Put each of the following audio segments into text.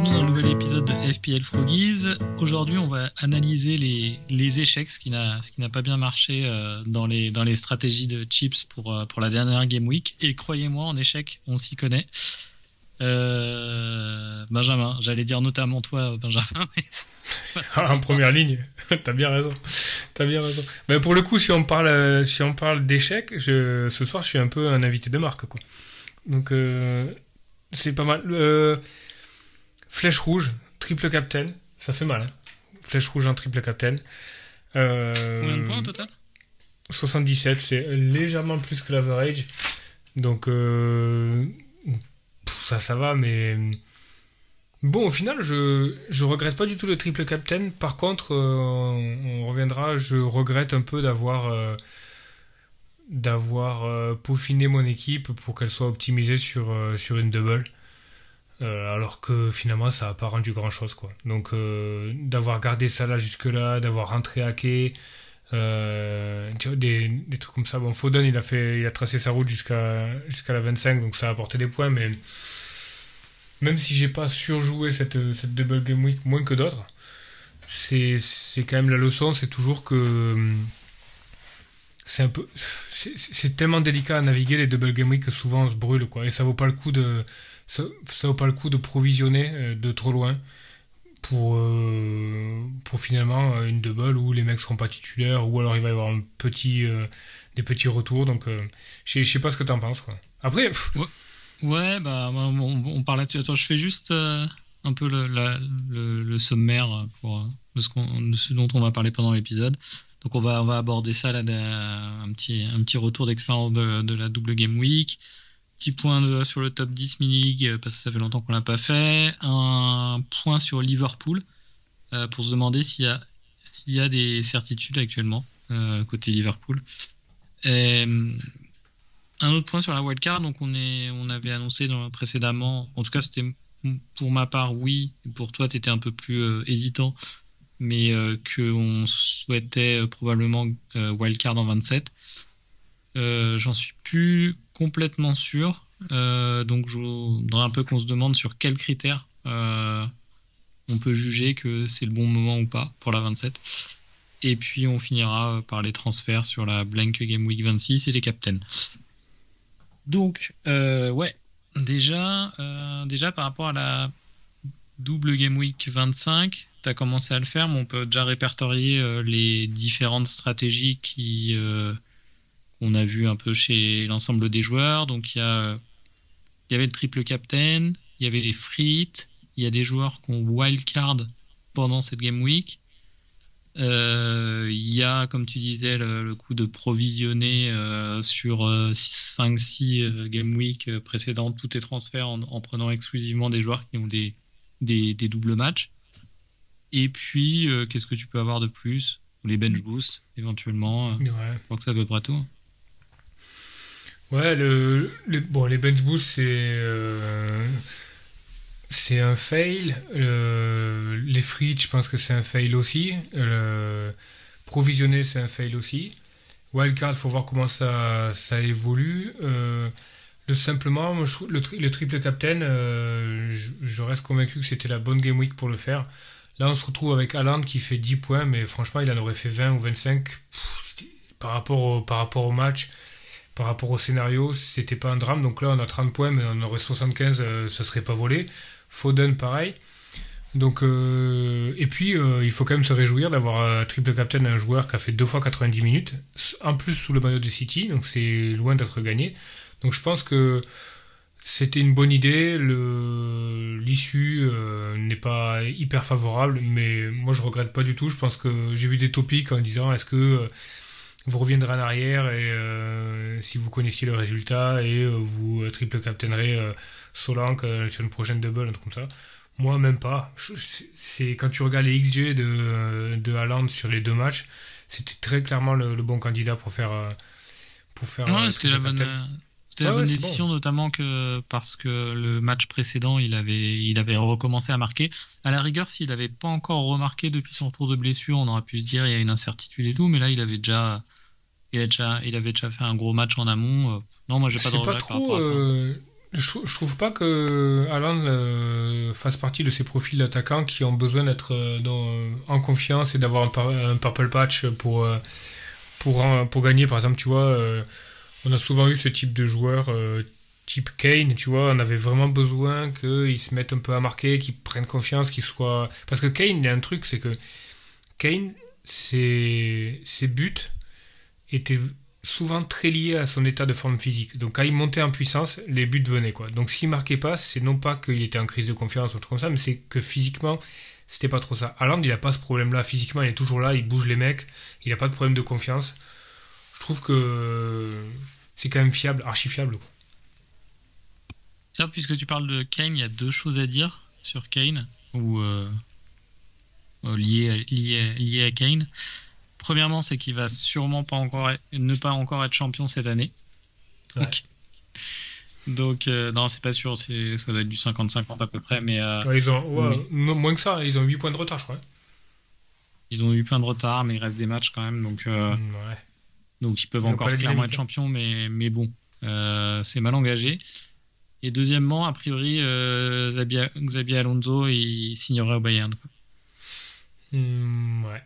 Bienvenue dans le nouvel épisode de FPL Froggies. Aujourd'hui, on va analyser les, les échecs, ce qui n'a pas bien marché euh, dans, les, dans les stratégies de chips pour, euh, pour la dernière Game Week. Et croyez-moi, en échec, on s'y connaît. Euh, Benjamin, j'allais dire notamment toi, Benjamin. En première ligne, t'as bien raison. T'as bien raison. Mais pour le coup, si on parle, si parle d'échecs, ce soir, je suis un peu un invité de marque, quoi. Donc, c'est pas mal. Flèche rouge, triple captain, ça fait mal. Hein. Flèche rouge en triple captain. Euh, Combien de points au total? 77, c'est légèrement plus que l'average. Donc, euh, ça, ça va, mais Bon, au final, je, je regrette pas du tout le triple captain. Par contre, euh, on, reviendra, je regrette un peu d'avoir euh, d'avoir peaufiné mon équipe pour qu'elle soit optimisée sur, sur une double. Alors que finalement, ça n'a pas rendu grand chose. Quoi. Donc, d'avoir gardé ça là jusque-là, d'avoir rentré hacké, des, des trucs comme ça. Bon, Foden, il a, fait, il a tracé sa route jusqu'à jusqu'à la 25, donc ça a apporté des points, mais même si j'ai pas surjoué cette, cette double game week moins que d'autres, c'est, quand même la leçon, c'est toujours que hum, c'est un peu c'est, tellement délicat à naviguer les double game week que souvent on se brûle quoi et ça vaut pas le coup de ça, vaut pas le coup de provisionner euh, de trop loin pour euh, pour finalement euh, une double où les mecs seront pas titulaires ou alors il va y avoir un petit des petits retours donc je sais pas ce que tu en penses. Après Ouais, bah, on, parle là-dessus. Attends, je fais juste euh, un peu le, sommaire pour, de, ce dont on va parler pendant l'épisode. Donc, on va, on va aborder ça, là, un, petit, un petit retour d'expérience de, de, la double Game Week. Petit point sur le top 10 mini-league, parce que ça fait longtemps qu'on l'a pas fait. Un point sur Liverpool, euh, pour se demander s'il y, a, s'il y a des certitudes actuellement, euh, côté Liverpool. Un autre point sur la wildcard, donc on, avait annoncé précédemment, en tout cas c'était pour ma part oui, pour toi tu étais un peu plus euh, hésitant, mais euh, qu'on souhaitait euh, probablement wildcard en 27. J'en suis plus complètement sûr, donc je voudrais un peu qu'on se demande sur quels critères on peut juger que c'est le bon moment ou pas pour la 27. Et puis on finira par les transferts sur la Blank Game Week 26 et les captains. Donc, euh, ouais, déjà, euh, déjà par rapport à la double Game Week 25, tu as commencé à le faire, mais on peut déjà répertorier euh, les différentes stratégies qui qu'on a vu un peu chez l'ensemble des joueurs. Donc, il y, a, y avait le triple captain, il y avait les frites, il y a des joueurs qui ont wildcard pendant cette Game Week. Euh, il y a, comme tu disais, le, coup de provisionner euh, sur 5-6 euh, Game Week précédentes tous tes transferts en, prenant exclusivement des joueurs qui ont des, des, doubles matchs. Et puis, qu'est-ce que tu peux avoir de plus? Les bench boosts, éventuellement. Je crois que c'est à peu près tout. Ouais, le, bon, les bench boosts, c'est c'est un fail. les frites, je pense que c'est un fail aussi. provisionner, c'est un fail aussi. Wildcard, faut voir comment ça, ça évolue. Euh, le simplement, le, triple captain, euh, je, reste convaincu que c'était la bonne game week pour le faire. Là, on se retrouve avec Aland qui fait 10 points, mais franchement, il en aurait fait 20 ou 25. par, rapport au, par rapport au match, par rapport au scénario, c'était pas un drame. Donc là, on a 30 points, mais on aurait 75, euh, ça serait pas volé. Foden, pareil. Donc, euh, et puis, euh, il faut quand même se réjouir d'avoir un triple captain un joueur qui a fait deux fois 90 minutes, en plus sous le maillot de City, donc c'est loin d'être gagné. Donc, je pense que c'était une bonne idée. L'issue euh, n'est pas hyper favorable, mais moi je regrette pas du tout. Je pense que j'ai vu des topics en disant est-ce que vous reviendrez en arrière et si vous connaissiez le résultat et vous triple captainerez Solanke sur une prochaine double, un truc comme ça. Moi, même pas. C'est- quand tu regardes les XG de, de Haaland sur les deux matchs, c'était très clairement le, le bon candidat pour faire. euh, Pour faire Ouais, euh, c'était la bonne, euh, la bonne ouais, décision, notamment que parce que le match précédent, il avait, il avait recommencé à marquer. À la rigueur, s'il n'avait pas encore remarqué depuis son retour de blessure, on aurait pu se dire il y a une incertitude et tout, mais là, il avait déjà, il, a déjà, il avait déjà fait un gros match en amont. Euh, Non, moi, j'ai pas de pas trop. rapport à ça. euh, je, je trouve pas que Haaland euh, fasse partie de ces profils d'attaquants qui ont besoin d'être euh, en confiance et d'avoir un, purple patch pour, euh, pour, gagner. Par exemple, tu vois, on a souvent eu ce type de joueur type Kane, tu vois, on avait vraiment besoin qu'ils se mettent un peu à marquer, qu'ils prennent confiance, qu'ils soient. Parce que Kane, il y a un truc, c'est que Kane, ses, ses buts étaient souvent très liés à son état de forme physique. Donc quand il montait en puissance, les buts venaient quoi. Donc s'il marquait pas, c'est non pas qu'il était en crise de confiance ou truc comme ça, mais c'est que physiquement, c'était pas trop ça. Haaland, il a pas ce problème-là. Physiquement, il est toujours là, il bouge les mecs, il a pas de problème de confiance. Je trouve que c'est quand même fiable, archi fiable. puisque tu parles de Kane, il y a deux choses à dire sur Kane, ou euh, liées, à- liées à Kane. Premièrement, c'est qu'il va sûrement pas encore être- ne pas encore être champion cette année. Donc, donc euh, non, c'est pas sûr, ça doit être du 50-50 à peu près, mais euh, Ouais, ils ont, ouais, Oui. non, moins que ça, ils ont 8 points de retard, je crois. ils ont eu plein de retard, mais il reste des matchs quand même, donc, euh, Mm, donc ils peuvent Ils encore clairement être champions, mais, mais bon, c'est mal engagé. Et deuxièmement, a priori, Xabi Alonso, il signerait au Bayern. quoi. Mm, ouais.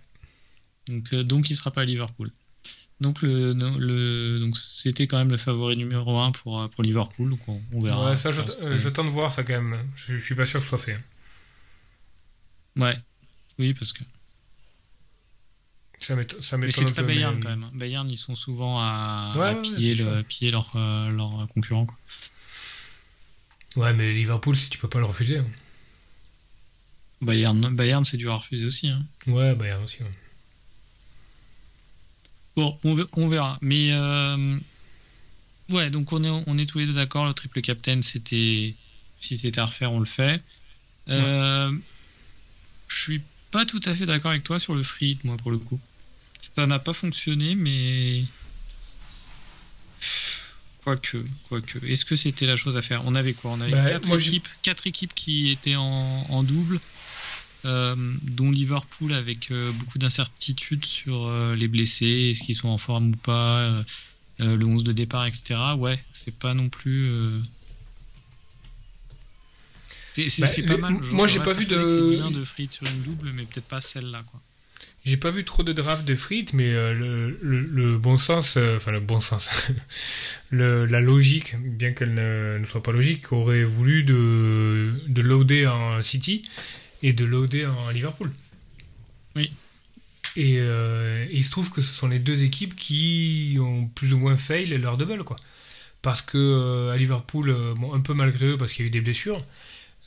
Donc, euh, donc il sera pas à Liverpool. Donc le, le donc c'était quand même le favori numéro 1 pour, euh, pour Liverpool. Donc on, on verra. Ouais, ça, j'attends de voir ça quand même. Je, je suis pas sûr que ce soit fait. Ouais. Oui, parce que Ça m'étonne c'est très. Bayern mais- quand même. Bayern ils sont souvent à, Ouais, à ouais, piller, le, piller leur, euh, leur concurrent. Quoi. Ouais, mais Liverpool, si tu peux pas le refuser. hein. Bayern, Bayern c'est dur à refuser aussi. hein. Ouais, Bayern aussi. ouais. Bon, on, ver- on verra. Mais euh, ouais, donc on est, on est tous les deux d'accord. Le triple captain, c'était si c'était à refaire, on le fait. Euh, Je suis pas tout à fait d'accord avec toi sur le free hit, moi pour le coup. Ça n'a pas fonctionné, mais quoique, quoique. Est-ce que c'était la chose à faire? On avait quoi? On avait Bah, quatre moi, équipes, quatre équipes qui étaient en, en double. Euh, dont Liverpool avec euh, beaucoup d'incertitudes sur euh, les blessés, est-ce qu'ils sont en forme ou pas, le 11 de départ, etc. Ouais, c'est pas non plus. C'est Bah, pas le- mal. moi, j'ai pas vu de- bien de frites sur une double, mais peut-être pas celle-là. quoi. J'ai pas vu trop de draft de frites, mais euh, le, le- le bon sens, euh, enfin le bon sens, le, la logique, bien qu'elle ne, ne soit pas logique, aurait voulu de, de loader en City et de loader en Liverpool. Oui. Et euh, il se trouve que ce sont les deux équipes qui ont plus ou moins fail leur double, quoi. Parce que euh, à Liverpool, euh, bon, un peu malgré eux, parce qu'il y a eu des blessures.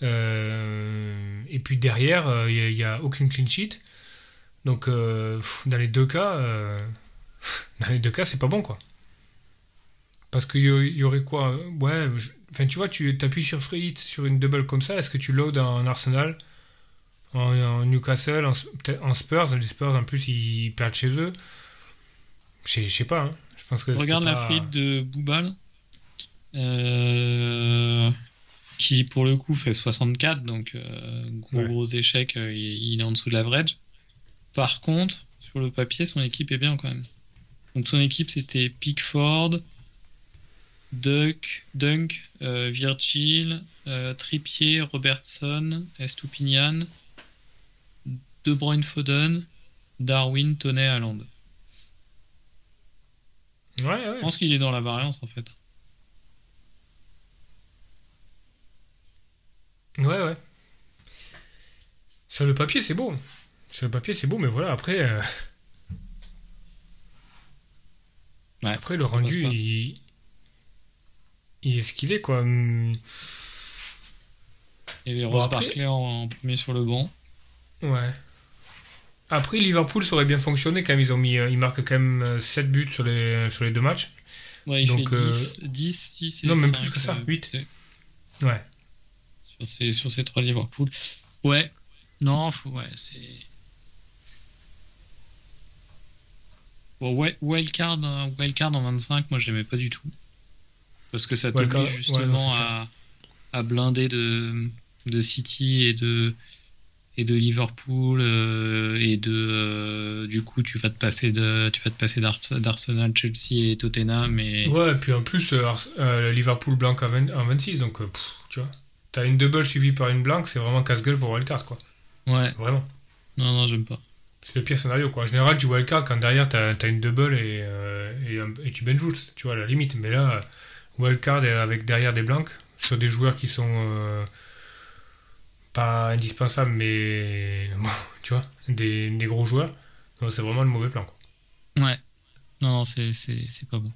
et puis derrière, il n'y a, aucune clean sheet. Donc, pff, dans les deux cas, dans les deux cas, c'est pas bon, quoi. Parce qu'il y, aurait quoi? Ouais, enfin, tu vois, tu appuies sur free hit sur une double comme ça, est-ce que tu load en Arsenal, en, en Newcastle, en, Spurs Les Spurs, en plus, ils, perdent chez eux. Je sais- pas, hein. Je pense que Regarde la frite de Boubal, euh, qui pour le coup fait 64, donc euh, gros Ouais. gros échec, euh, il, il est en dessous de l'average. Par contre, sur le papier, son équipe est bien quand même. Donc son équipe c'était Pickford, Duck, Dunk, euh, Virgil, Trippier, Robertson, Estupinian, De Bruyne Foden, Darwin, Toney, Haaland. Ouais, ouais. Je pense qu'il est dans la variance en fait. Ouais, ouais. Sur le papier, c'est beau. Sur le papier, c'est beau, mais voilà, après. euh, Ouais, après, le rendu, il... il est ce qu'il est, quoi. Il y avait Bon, Ross après- Barkley en, en premier sur le banc. Ouais. Après, Liverpool, ça aurait bien fonctionné quand même. Ils, ont mis, euh, ils marquent quand même 7 buts sur les, sur les deux matchs. Ouais, il Donc, fait euh, 10, 10, 6 et non, même 5, plus que ça, euh, 8. c'est- Ouais. sur ces, sur ces trois Liverpool. Ouais, non, faut, ouais, c'est. Bon, ouais, wildcard, euh, wildcard en 25, moi j'aimais pas du tout. Parce que ça t'oblige ouais, justement non, à, à blinder de, de City et de, et de Liverpool euh, et de euh, du coup tu vas te passer de tu vas te passer d'Ars- d'Arsenal, Chelsea et Tottenham et Ouais, et puis en plus, euh, Liverpool blanc en, 20 en 26, donc pff, tu vois. T'as une double suivie par une blanque, c'est vraiment casse-gueule pour wildcard, quoi. ouais Vraiment. non non j'aime pas C'est le pire scénario, quoi. En général, tu wildcard quand derrière t'as as une double et, et, et tu bench tu vois, à la limite. Mais là, wildcard avec derrière des blancs, sur des joueurs qui sont pas indispensables, mais tu vois, des, gros joueurs. C'est vraiment le mauvais plan, quoi. ouais non, non c'est pas bon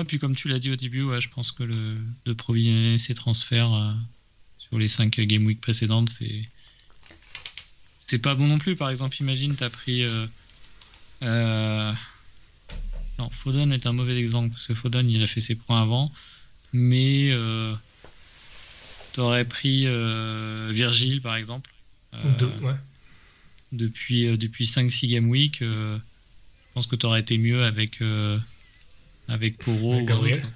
et puis comme tu l'as dit au début je pense que le de provisionner ces transferts euh, sur les 5 game week précédentes c'est c'est pas bon non plus par exemple imagine t'as pris euh, euh, non Foden est un mauvais exemple parce que Foden il a fait ses points avant mais euh, t'aurais pris euh, Virgile par exemple Ou deux, euh, ouais. depuis, euh, depuis 5-6 game week, euh, je pense que tu aurais été mieux avec, euh, avec Poro Avec ou Gabriel. autre.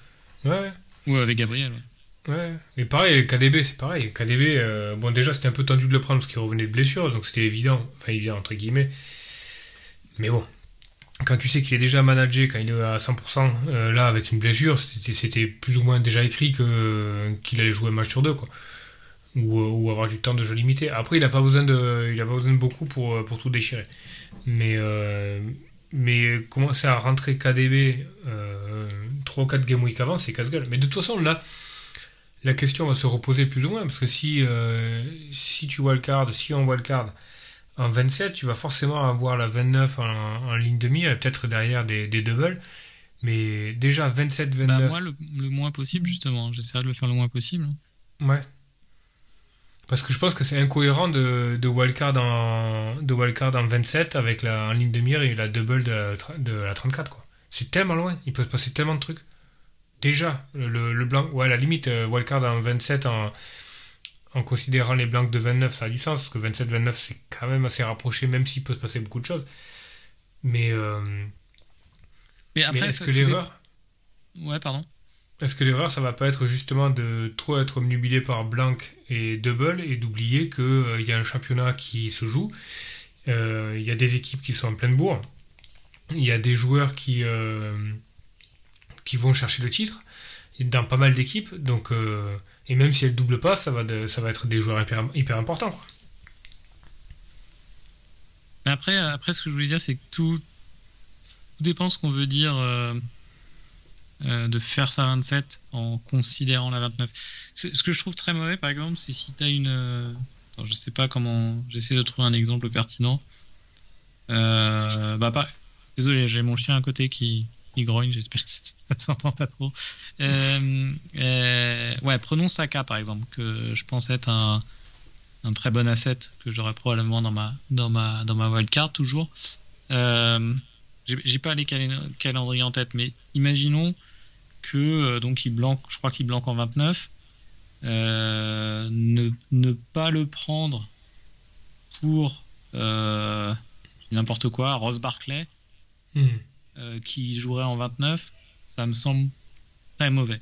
Ouais, ouais. Ou avec Gabriel. ouais. Ouais, et pareil, KDB, c'est pareil. KDB, euh, bon, déjà, c'était un peu tendu de le prendre parce qu'il revenait de blessure, donc c'était évident, enfin, évident, entre guillemets. Mais bon, quand tu sais qu'il est déjà managé, quand il est à 100%, euh, là, avec une blessure, c'était plus ou moins déjà écrit qu'il allait jouer un match sur deux, quoi. Ou, euh, avoir du temps de jeu limité. Après, il n'a pas besoin de, pas besoin de beaucoup pour, euh, pour tout déchirer. Mais, mais commencer à rentrer KDB euh, 3 ou 4 game week avant, c'est casse-gueule. Mais de toute façon, là, la question va se reposer plus ou moins, parce que si, si tu wildcard, si on wildcard en 27, tu vas forcément avoir la 29 en, en ligne de mire et peut-être derrière des, des doubles. Mais déjà 27-29. Bah, moi, le, le moins possible, justement. J'essaierai de le faire le moins possible. Ouais. Parce que je pense que c'est incohérent de, de, wildcard en, de wildcard en 27 avec la en ligne de mire et la double de la, tra- de la 34. quoi. C'est tellement loin, il peut se passer tellement de trucs. Déjà, le, le blanc, ouais, à la limite, euh, wildcard en 27 en, en considérant les blancs de 29, ça a du sens, parce que 27-29, c'est quand même assez rapproché, même s'il peut se passer beaucoup de choses. Mais, euh, Mais mais après, est-ce que l'erreur, Ouais, pardon. est-ce que l'erreur, ça va pas être justement de trop être omnubilé par blanc et double et d'oublier qu'il y a un championnat qui se joue, euh, il y a des équipes qui sont en pleine bourre, il y a des joueurs qui, euh, qui vont chercher le titre dans pas mal d'équipes, donc euh, et même si elles doublent pas, ça va, être des joueurs hyper, importants. après, après, ce que je voulais dire, c'est que tout, tout dépend ce qu'on veut dire euh, euh, de faire sa 27 en considérant la 29. C'est- Ce que je trouve très mauvais, par exemple, c'est si tu as une. euh, attends, je sais pas comment. J'essaie de trouver un exemple pertinent. Bah, pas... Désolé, j'ai mon chien à côté qui, qui grogne, j'espère que ça s'entend pas trop. Euh, euh, ouais, prenons Saka par exemple, que je pense être un, très bon asset que j'aurais probablement dans ma dans ma dans ma wildcard toujours. Euh, j'ai pas les calen- calendriers en tête, mais imaginons que donc il blanque, je crois qu'il blanque en 29. Euh, ne, ne pas le prendre pour n'importe quoi, Ross Barclay, Hmm. Euh, qui jouerait en 29, ça me semble très mauvais.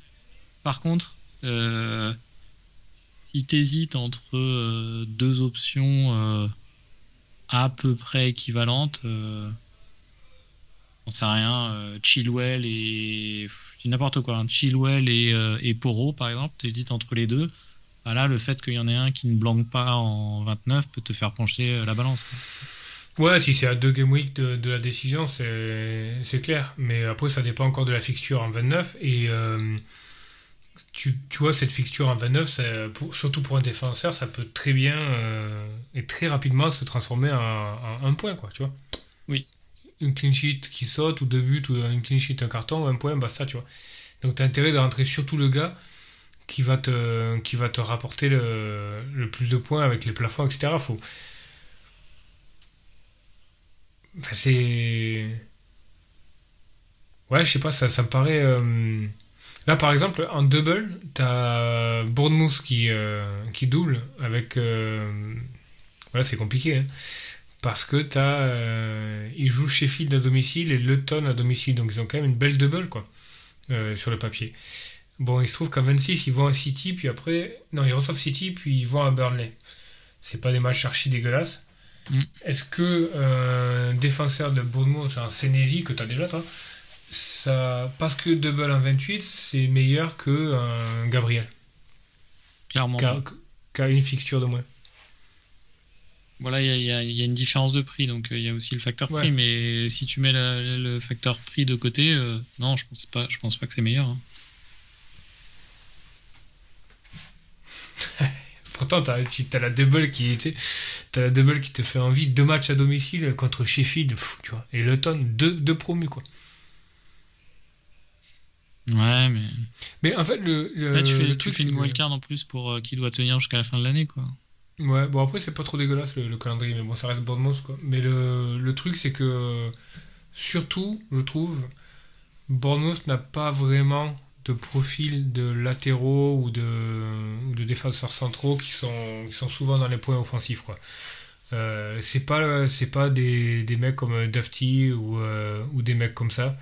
Par contre, euh, si tu hésites entre euh, deux options euh, à peu près équivalentes, on sait rien, Chilwell et n'importe quoi, hein, Chilwell et, et Poro par exemple, tu hésites entre les deux. Bah là, le fait qu'il y en ait un qui ne blanque pas en 29 peut te faire pencher la balance. Ouais, si c'est à deux game week de, de la décision, c'est clair. Mais après, ça dépend encore de la fixture en 29. Et euh, tu, tu vois, cette fixture en 29, ça- pour- surtout pour un défenseur, ça peut très bien euh, et très rapidement se transformer en, en un point, quoi, tu vois. Oui. Une clean sheet qui saute, ou deux buts, ou une clean sheet, un carton, ou un point, basta, tu vois. Donc, tu as intérêt de rentrer surtout le gars qui va te, qui va te rapporter le, le plus de points avec les plafonds, etc. Faut, Enfin, c'est. Ouais, je sais pas, ça, ça me paraît. euh, Là, par exemple, en double, t'as Bournemouth qui, euh, qui double avec. euh, voilà, c'est compliqué. hein. parce que t'as. Ils jouent Sheffield à domicile et Luton à domicile. Donc, ils ont quand même une belle double, quoi, sur le papier. Bon, il se trouve qu'à 26, ils vont à City, puis après. Non, ils reçoivent City, puis ils vont à Burnley. C'est pas des matchs archi dégueulasses. Mm. Est-ce que euh, un défenseur de Bournemouth, un Senesi, que t'as déjà, toi, ça, parce que double en 28, c'est meilleur que un Gabriel, Clairement. qui a, une fixture de moins. Voilà, il y a, y y une différence de prix, donc euh, il y a aussi le facteur Ouais. prix. Mais si tu mets la- le facteur prix de côté, euh, non, je pense pas, je pense pas que c'est meilleur. hein. Pourtant, t'as as la double qui était, t'as la double qui te fait envie. Deux matchs à domicile contre Sheffield, pff, tu vois. Et Luton, deux, deux promus, quoi. Ouais, mais Mais en fait, le, le, là tu fais, le tu truc, fais une wildcard en plus pour euh, qui doit tenir jusqu'à la fin de l'année, quoi. Ouais, bon après c'est pas trop dégueulasse le, le calendrier, mais bon ça reste Bournemouth quoi. Mais le, le truc c'est que surtout, je trouve, Bournemouth n'a pas vraiment de profil de latéraux ou de, défenseurs centraux qui sont, souvent dans les points offensifs quoi. Euh, c'est pas des, des mecs comme Dufty ou, euh, ou des mecs comme ça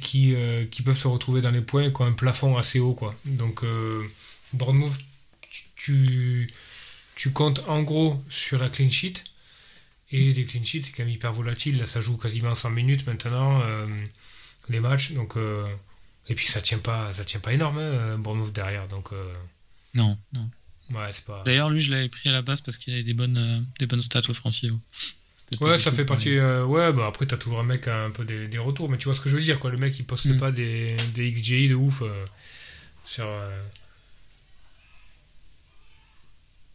qui, euh, qui peuvent se retrouver dans les points et qui ont un plafond assez haut. Donc euh, Bournemouth tu, tu comptes en gros sur la clean sheet. Et les clean sheets, c'est quand même hyper volatile. Là, ça joue quasiment 100 minutes maintenant, les matchs. Donc, et puis, ça tient pas, ça tient pas énorme, hein, Bournemouth derrière. Donc, euh, Non, non. ouais, c'est pas. D'ailleurs, lui, je l'avais pris à la base parce qu'il avait des bonnes, euh, des bonnes stats. C'était pas Ouais, ça fait partie. euh, ouais, bah après, t'as toujours un mec a un peu des, des retours. Mais tu vois ce que je veux dire, quoi. Le mec, il poste Mm. pas des, des XGI de ouf sur.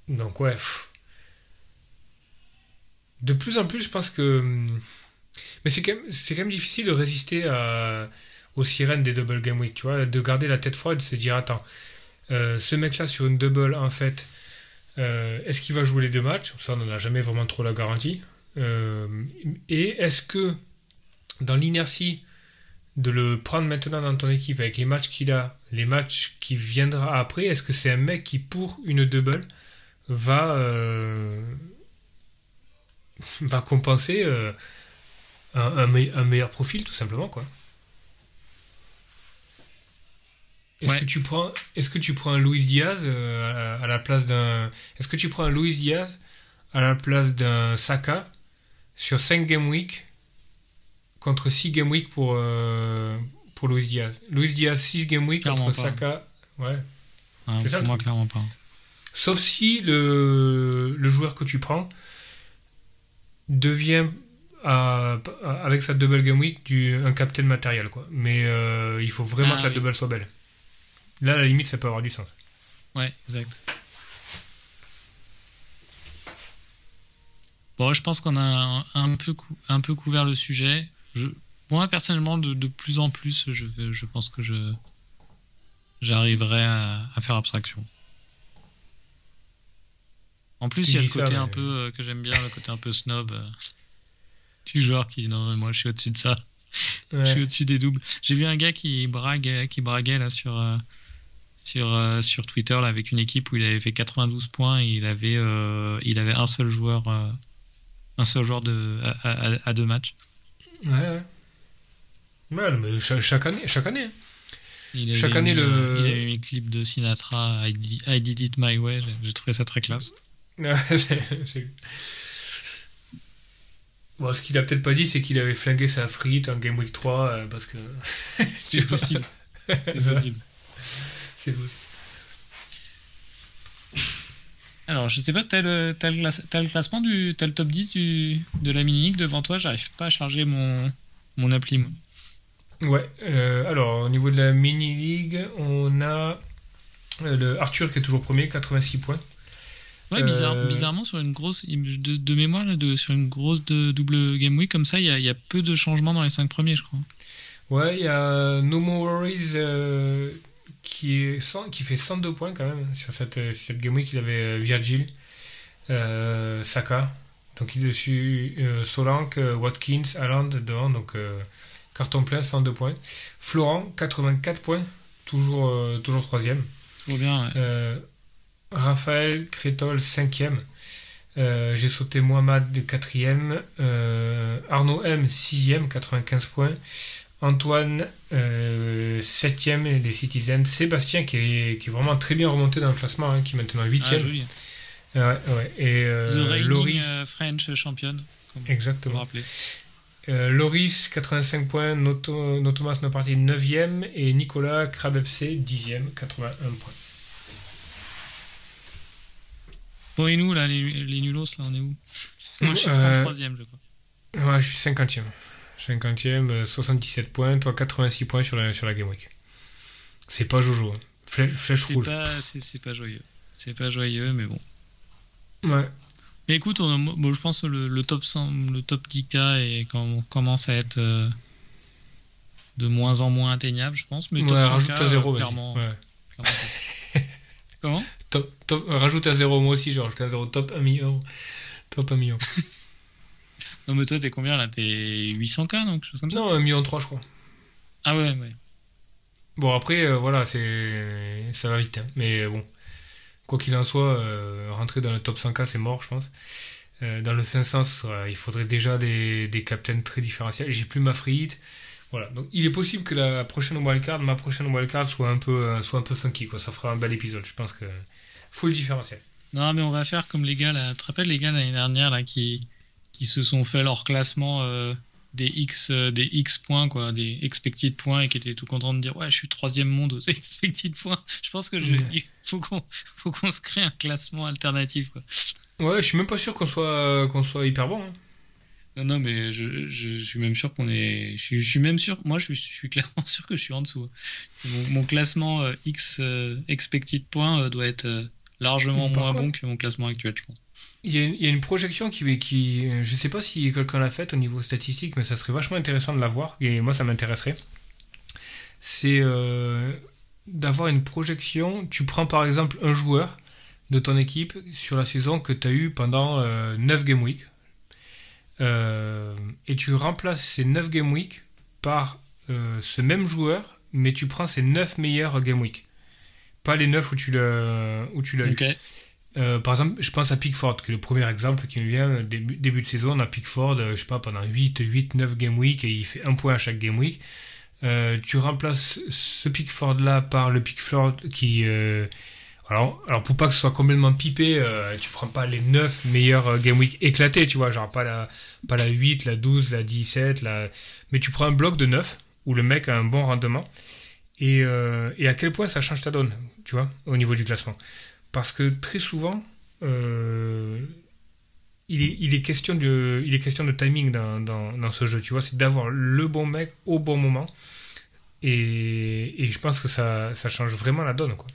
Donc, ouais. pff. De plus en plus, je pense que. hum, Mais c'est quand, même- c'est quand même difficile de résister à- aux sirènes des double game week, tu vois. De garder la tête froide, se dire, attends, euh, ce mec-là sur une double, en fait, euh, est-ce qu'il va jouer les deux matchs? Ça, on n'en a jamais vraiment trop la garantie. Euh, et est-ce que dans l'inertie de le prendre maintenant dans ton équipe avec les matchs qu'il a, les matchs qui viendra après, est-ce que c'est un mec qui pour une double va va compenser un, un meilleur profil tout simplement quoi? Est-ce Ouais. que tu prends est-ce que tu prends un Luis Diaz euh, à, la- à la place d'un est-ce que tu prends un Luis Diaz à la place d'un Saka sur 5 game week contre 6 game week pour euh, pour Luis Diaz? Luis Diaz 6 game week Clairement contre pas. Saka ouais. Ah, C'est ça, pour moi, clairement pas. Sauf si le, le joueur que tu prends devient à- à- avec sa double game week du, un captain matériel quoi. Mais euh, il faut vraiment Ah, que la oui. double soit belle. Là à la limite ça peut avoir du sens. Ouais, exact. Bon, je pense qu'on a un, un peu, cou- un peu couvert le sujet. Je, moi, personnellement, de, de plus en plus, je, je pense que je j'arriverai à, à faire abstraction. En plus, il y a le ça, côté mais- un peu euh, que j'aime bien, le côté un peu snob euh, du joueur qui, non, mais moi, je suis au-dessus de ça. Je suis au-dessus des doubles. J'ai vu un gars qui brague, qui braguait là sur euh, sur euh, sur Twitter là avec une équipe où il avait fait 92 points et il avait euh, il avait un seul joueur euh, un seul joueur de à, à- à deux matchs. Ouais, ouais. Ouais, mais chaque année, chaque année. hein. Il Chaque année, le- il avait mis le clip de Sinatra I did, I did it my way. J'ai- trouvé ça très classe. C'est- Bon, ce qu'il a peut-être pas dit, c'est qu'il avait flingué sa frite en Game Week 3 euh, parce que. C'est possible. C'est possible. C'est. Alors, je sais pas, t'as le, t'as le, classe- t'as le classement du, t'as le top 10 du, de la mini league devant toi. J'arrive pas à charger mon mon appli. moi. Ouais, euh, alors au niveau de la mini league, on a euh, le Arthur qui est toujours premier, 86 points. Ouais, bizarre- Euh, bizarrement, sur une grosse, de, de mémoire, là, de, sur une grosse de, double game week comme ça, il y a, il y a peu de changements dans les 5 premiers, je crois. Ouais, il y a No More Worries euh, qui, est 100 qui fait 102 points quand même sur cette, euh, cette game week. Il avait euh, Virgil, euh, Saka, donc il est dessus euh, euh, Watkins, Haaland devant, donc carton plein, 102 points. Florent, 84 points, toujours, toujours troisième. Trop bien. ouais. Raphaël Crétol, cinquième. Euh, J'ai sauté Mohamed, quatrième. Euh, Arnaud M, sixième, 95 points. Antoine, euh, septième des Citizens. Sébastien, qui est, qui est vraiment très bien remonté dans le classement, hein, qui est maintenant Ah, huitième. joli. Ouais, ouais. Et euh, The Reigning Loris, euh, French Champion. Exactement. Euh, Loris, 85 points. Noto, Notomas Noparty, 9e. Et Nicolas Crab FC, 10e, 81 points. Bon, et nous, là, les, les nulos, là, on est où? Moi, je suis Euh, 33ème, je crois. Ouais, je suis 50e. 50e, euh, 77 points. Toi, 86 points sur la, sur la Game Week. C'est pas Jojo. hein. Flèche, flèche C'est rouge. pas, c'est, pas joyeux. C'est pas joyeux, mais bon. Ouais. Mais écoute, on a- bon, je pense que le, le top 100, le top 10K est, quand, commence à être euh, de moins en moins atteignable, je pense. Mais top Ouais, 100K, rajoute à zéro, euh, clairement, Ouais. clairement. Comment? Top, top, euh, rajoute à zéro, moi aussi, genre, rajoute à zéro, top 1 million. Top 1 million. Non, mais toi, t'es combien là? T'es 800K, donc chose comme ça? Non, 1 million 3, je crois. Ah ouais, ouais. Bon, après, euh, voilà, c'est ça va vite. hein. Mais euh, bon, quoi qu'il en soit, euh, rentrer dans le top 100K, c'est mort, je pense. Euh, dans le 500, ce sera- il faudrait déjà des, des captains très différentiels. J'ai plus ma hit. Voilà. Donc, il est possible que la prochaine wildcard, ma prochaine wildcard, soit un peu, soit un peu funky. Quoi. Ça fera un bel épisode. Je pense que faut le différentiel. Non, mais on va faire comme les gars, là. Tu te rappelles les gars l'année dernière, là, qui, qui se sont fait leur classement euh, des, X, euh, des X points, quoi, des expected points, et qui étaient tout contents de dire Ouais, je suis troisième monde aux expected points. Je pense que je, Ouais. il faut qu'on faut qu'on se crée un classement alternatif, quoi. Ouais, je suis même pas sûr qu'on soit, qu'on soit hyper bon. hein. Non, non, mais je, je, je suis même sûr qu'on est. Je suis, je suis même sûr. Moi, je suis, clairement sûr que je suis en dessous. Mon, mon classement euh, X euh, expected points euh, doit être euh, largement Par moins contre- bon que mon classement actuel, je pense. Il y, a, il y a une projection qui, qui, je sais pas si quelqu'un l'a faite au niveau statistique, mais ça serait vachement intéressant de la voir, et moi ça m'intéresserait. C'est euh, d'avoir une projection. Tu prends par exemple un joueur de ton équipe sur la saison que tu as eu pendant euh, 9 game week, euh, et tu remplaces ces 9 game week par euh, ce même joueur, mais tu prends ses 9 meilleurs game week. Pas les 9 où tu l'as où tu l'as eu. Ok. Euh, par exemple, je pense à Pickford, qui est le premier exemple qui me vient. Début, début de saison, on a Pickford, euh, je sais pas, pendant 8, 8, 9 game week, et il fait un point à chaque game week. Euh, tu remplaces ce Pickford-là par le Pickford qui... euh, alors, alors, pour pas que ce soit complètement pipé, tu prends pas les 9 meilleurs game week éclatés, tu vois, genre pas la, pas la 8, la 12, la 17, la... mais tu prends un bloc de 9, où le mec a un bon rendement, et, euh, et à quel point ça change ta donne, tu vois, au niveau du classement. Parce que très souvent, euh, il, est, question de, il est question de timing dans, dans, ce jeu, tu vois, c'est d'avoir le bon mec au bon moment. Et, je pense que ça, ça change vraiment la donne, quoi.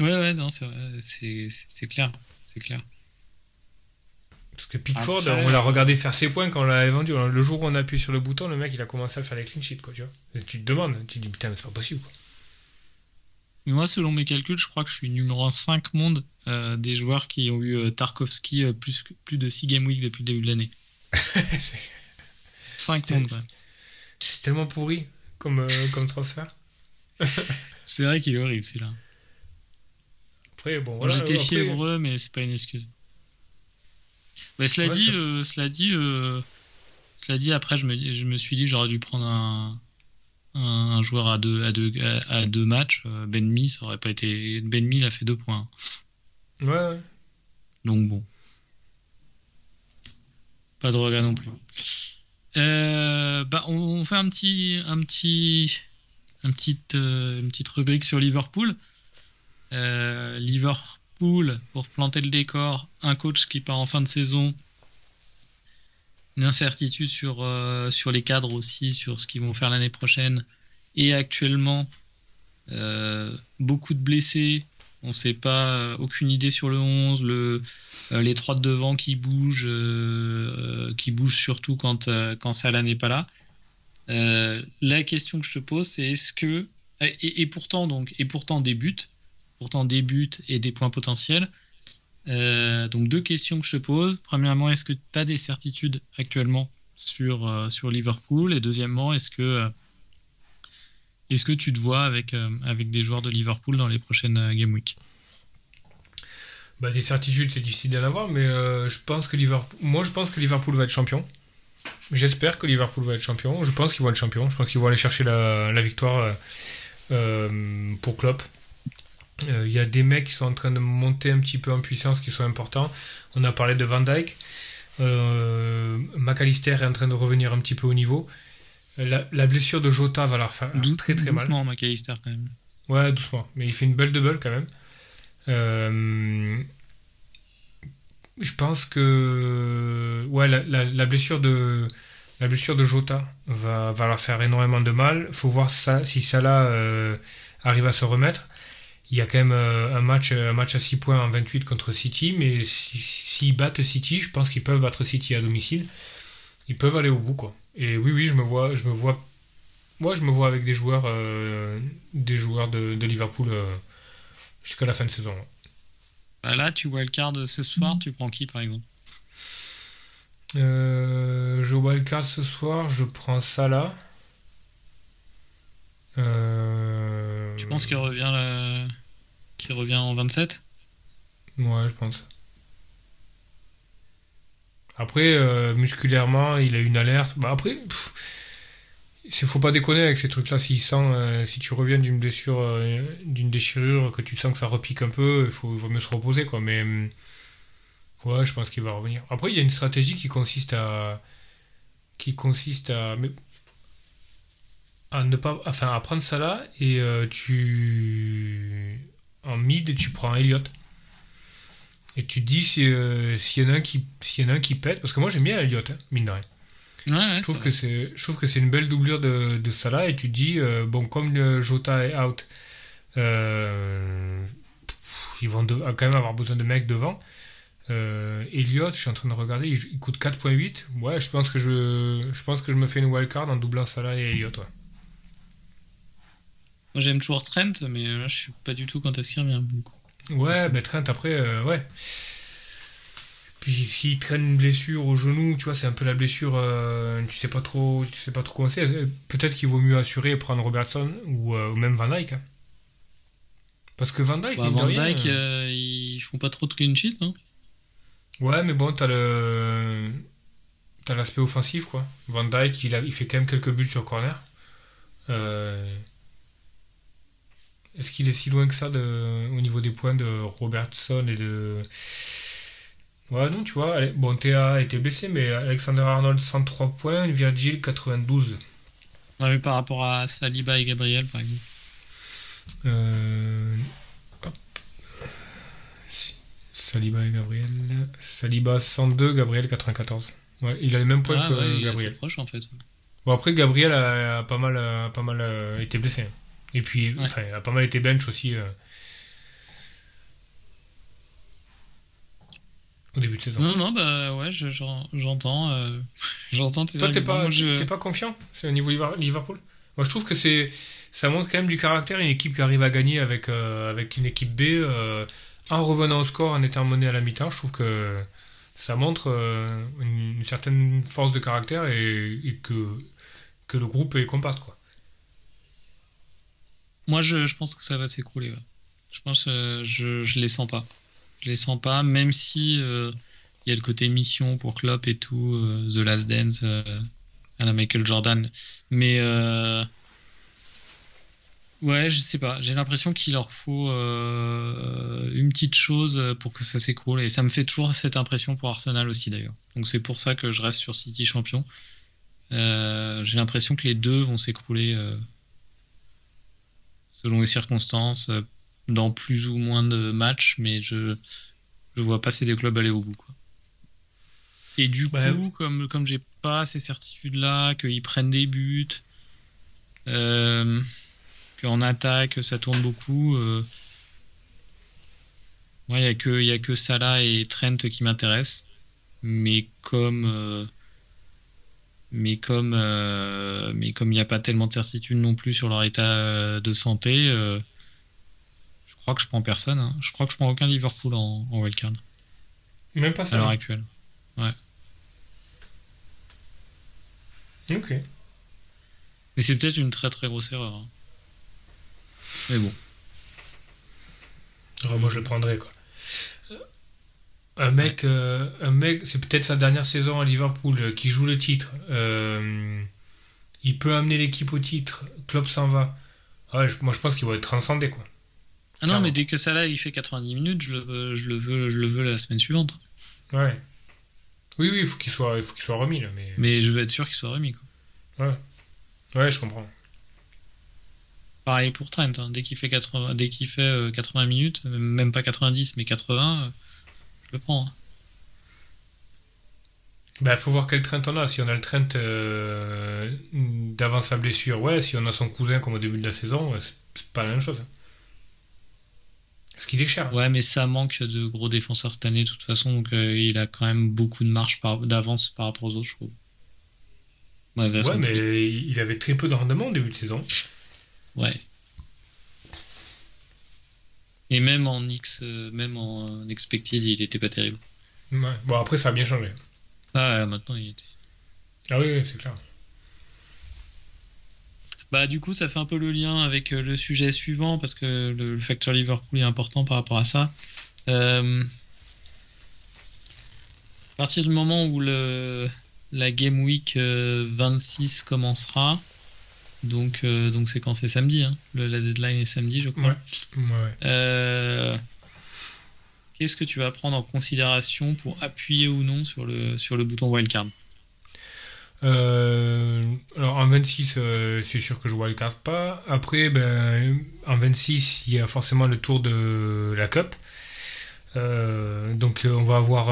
Ouais, ouais, non, c'est clair. C'est clair. Parce que Pickford, Après- on l'a regardé faire ses points quand on l'a vendu. Le jour où on appuie sur le bouton, le mec, il a commencé à faire les clean sheets, quoi, tu vois. Et tu te demandes, tu te dis, putain, mais c'est pas possible, quoi. Mais moi, selon mes calculs, je crois que je suis numéro 5 monde euh, des joueurs qui ont eu euh, Tarkovsky euh, plus, que- plus de 6 game week depuis le début de l'année. 5 C'est- mondes, quoi. C'est tellement pourri comme, euh, comme transfert. C'est vrai qu'il est horrible celui-là. Après, bon, voilà. J'étais fiévreux, mais c'est pas une excuse. Ouais, cela, Ouais, dit, euh, cela dit, euh, cela dit, après, je me, je me suis dit, j'aurais dû prendre un, un, joueur à deux, à deux, à, à deux matchs. Euh, Ben Mee, ça aurait pas été. Ben Mee, il a fait deux points. Ouais, ouais. Donc bon. Pas de regret non plus. Euh, bah, on, on fait un petit, un petit, un petit, euh, une petite rubrique sur Liverpool. Euh, Pour planter le décor, un coach qui part en fin de saison. Une incertitude sur, euh, sur les cadres aussi, sur ce qu'ils vont faire l'année prochaine. Et actuellement, euh, beaucoup de blessés. On ne sait pas, euh, aucune idée sur le 11. Le, les trois de devant qui bougent, qui bougent surtout quand, quand Salah n'est pas là. La question que je te pose, c'est est-ce que et, et pourtant donc et pourtant des pourtant des buts et des points potentiels. Euh, donc deux questions que je te pose. Premièrement, est-ce que tu as des certitudes actuellement sur, euh, sur Liverpool? Et deuxièmement, est-ce que euh, est-ce que tu te vois avec, avec des joueurs de Liverpool dans les prochaines Game Week? Bah, Des certitudes, c'est difficile d'en avoir, mais je pense que Liverpool... moi je pense que Liverpool va être champion. J'espère que Liverpool va être champion. Je pense qu'ils vont être champion. Je pense qu'ils vont aller chercher la, victoire pour Klopp. Il y a des mecs qui sont en train de monter un petit peu en puissance, qui sont importants. On a parlé de Van Dyke. Euh, McAllister est en train de revenir un petit peu au niveau. La, blessure de Jota va leur faire très très mal. Doucement, McAllister quand même. Ouais, doucement. Mais il fait une belle double quand même. Euh, je pense que ouais, la, blessure de la blessure de Jota va, va leur faire énormément de mal. Faut voir ça, si Salah euh, arrive à se remettre il y a quand même euh, un match, un match à 6 points en 28 contre City, mais s'ils battent City, je pense qu'ils peuvent battre City à domicile. Ils peuvent aller au bout, quoi. Et oui, oui, je me vois, je me vois, moi, je me vois avec des joueurs, euh, des joueurs de, Liverpool euh, jusqu'à la fin de saison. Bah là, tu vois le card ce soir, tu prends qui, par exemple? Je vois le card ce soir, je prends Salah. Tu penses qu'il revient la qui revient en 27 Ouais, je pense. Après, euh, musculairement, il a une alerte. Bah après, il faut pas déconner avec ces trucs-là. Si, sent, euh, si tu reviens d'une blessure, euh, d'une déchirure, que tu sens que ça repique un peu, il faut, vaut mieux se reposer, quoi. Mais ouais, je pense qu'il va revenir. Après, il y a une stratégie qui consiste à, qui consiste à, à ne pas, enfin, à prendre ça là et tu en mid, tu prends Elliott. Et tu te dis euh, s'il y, en a un qui, y en a un qui pète, parce que moi j'aime bien Elliott, hein, mine de rien. je, trouve que c'est, je trouve que c'est une belle doublure de, de Salah et tu te dis, euh, bon, comme le Jota est out, euh, ils vont quand même avoir besoin de mecs devant. Elliott, je suis en train de regarder, il, coûte 4.8. Ouais, je pense, que je, je pense que je me fais une wildcard en doublant Salah et Elliott. Ouais. Moi j'aime toujours Trent, mais là je suis pas du tout quand est-ce qu'il revient. Ouais, bah Trent après, euh, ouais. Puis s'il traîne une blessure au genou, tu vois, c'est un peu la blessure, euh, tu sais pas trop, tu sais pas trop comment c'est. Peut-être qu'il vaut mieux assurer et prendre Robertson ou, euh, même Van Dyke. Hein. Parce que Van Dyke, bah, Van Dyke, ils font pas trop de clean sheet, hein. Ouais, mais bon, t'as le, t'as l'aspect offensif, quoi. Van Dyke, il, a... il fait quand même quelques buts sur corner. Euh est-ce qu'il est si loin que ça de, au niveau des points de Robertson et de. Ouais, non, tu vois. Bon, Théa a été blessé, mais Alexander Arnold 103 points, Virgil 92. Ouais, mais par rapport à Saliba et Gabriel, par exemple. Euh... Saliba et Gabriel. Saliba 102, Gabriel 94. Ouais, il a les mêmes points ah, que ouais, Gabriel. proche en fait. Bon après Gabriel a, pas mal, a pas mal euh, été blessé. Et puis, enfin, il a pas mal été bench aussi euh, au début de saison. Non, non, bah ouais, j'entends. Euh, j'entends Toi, t'es pas, pas confiant C'est au niveau Liverpool? Moi, je trouve que c'est ça montre quand même du caractère. Une équipe qui arrive à gagner avec, euh, avec une équipe B en revenant au score, en étant mené à la mi-temps. Je trouve que ça montre une, certaine force de caractère et, que, que le groupe est compact, quoi. Moi, je, pense que ça va s'écrouler. Je pense que je, je les sens pas. Je les sens pas, même si euh, il y a le côté mission pour Klopp et tout, euh, The Last Dance euh, à la Michael Jordan. Mais ouais, je sais pas. J'ai l'impression qu'il leur faut une petite chose pour que ça s'écroule. Et ça me fait toujours cette impression pour Arsenal aussi d'ailleurs. Donc c'est pour ça que je reste sur City champion. J'ai l'impression que les deux vont s'écrouler selon les circonstances, euh, dans plus ou moins de matchs, mais je je vois pas ces deux clubs aller au bout. Quoi. Et du coup, comme, comme j'ai pas ces certitudes-là, qu'ils prennent des buts, euh, qu'en attaque ça tourne beaucoup, euh, il n'y a, a que Salah et Trent qui m'intéressent. Mais comme euh, mais comme euh, mais comme il n'y a pas tellement de certitude non plus sur leur état euh, de santé, euh, je crois que je prends personne. Hein. Je crois que je prends aucun Liverpool en, en wildcard. Même pas ça. À l'heure actuelle. Ouais. Ok. Mais c'est peut-être une très très grosse erreur. Hein. Mais bon. moi, je le prendrais, quoi. Un mec, euh, un mec c'est peut-être sa dernière saison à Liverpool, euh, qui joue le titre. Euh, il peut amener l'équipe au titre. Klopp s'en va. moi, je pense qu'il va être transcendé, quoi. Ah non, mais dès que ça là, il fait 90 minutes, je le, je le, veux, je le veux la semaine suivante. Ouais. Oui, oui, il faut qu'il soit, il faut qu'il soit remis, là. Mais... mais je veux être sûr qu'il soit remis, quoi. Ouais. Ouais, je comprends. Pareil pour Trent, hein. dès qu'il fait 80, dès qu'il fait 80 minutes, même pas 90, mais 80 le prends. Hein. Bah, faut voir quel Trent on a. Si on a le Trent euh, d'avant sa blessure, ouais. Si on a son cousin comme au début de la saison, c'est pas la même chose. Parce qu'il est cher. Ouais, mais ça manque de gros défenseurs cette année, de toute façon. Donc, euh, il a quand même beaucoup de marge d'avance par rapport aux autres, je trouve. Ouais, mais il avait très peu de rendement au début de saison. Ouais. Et même en X, euh, même en expected, il était pas terrible. Ouais. Bon, après, ça a bien changé. Ah, là, maintenant, il était. Ah oui, c'est clair. Bah, du coup, ça fait un peu le lien avec euh, le sujet suivant, parce que le, facteur Liverpool est important par rapport à ça. Euh, à partir du moment où le, la Game Week 26 commencera, donc, euh, donc c'est quand c'est samedi. Hein. Le, la deadline est samedi, je crois. Euh, qu'est-ce que tu vas prendre en considération pour appuyer ou non sur le, sur le bouton wildcard? Euh, alors en 26, c'est sûr que je wildcard pas. Après, ben, en 26, il y a forcément le tour de la Cup. donc on va avoir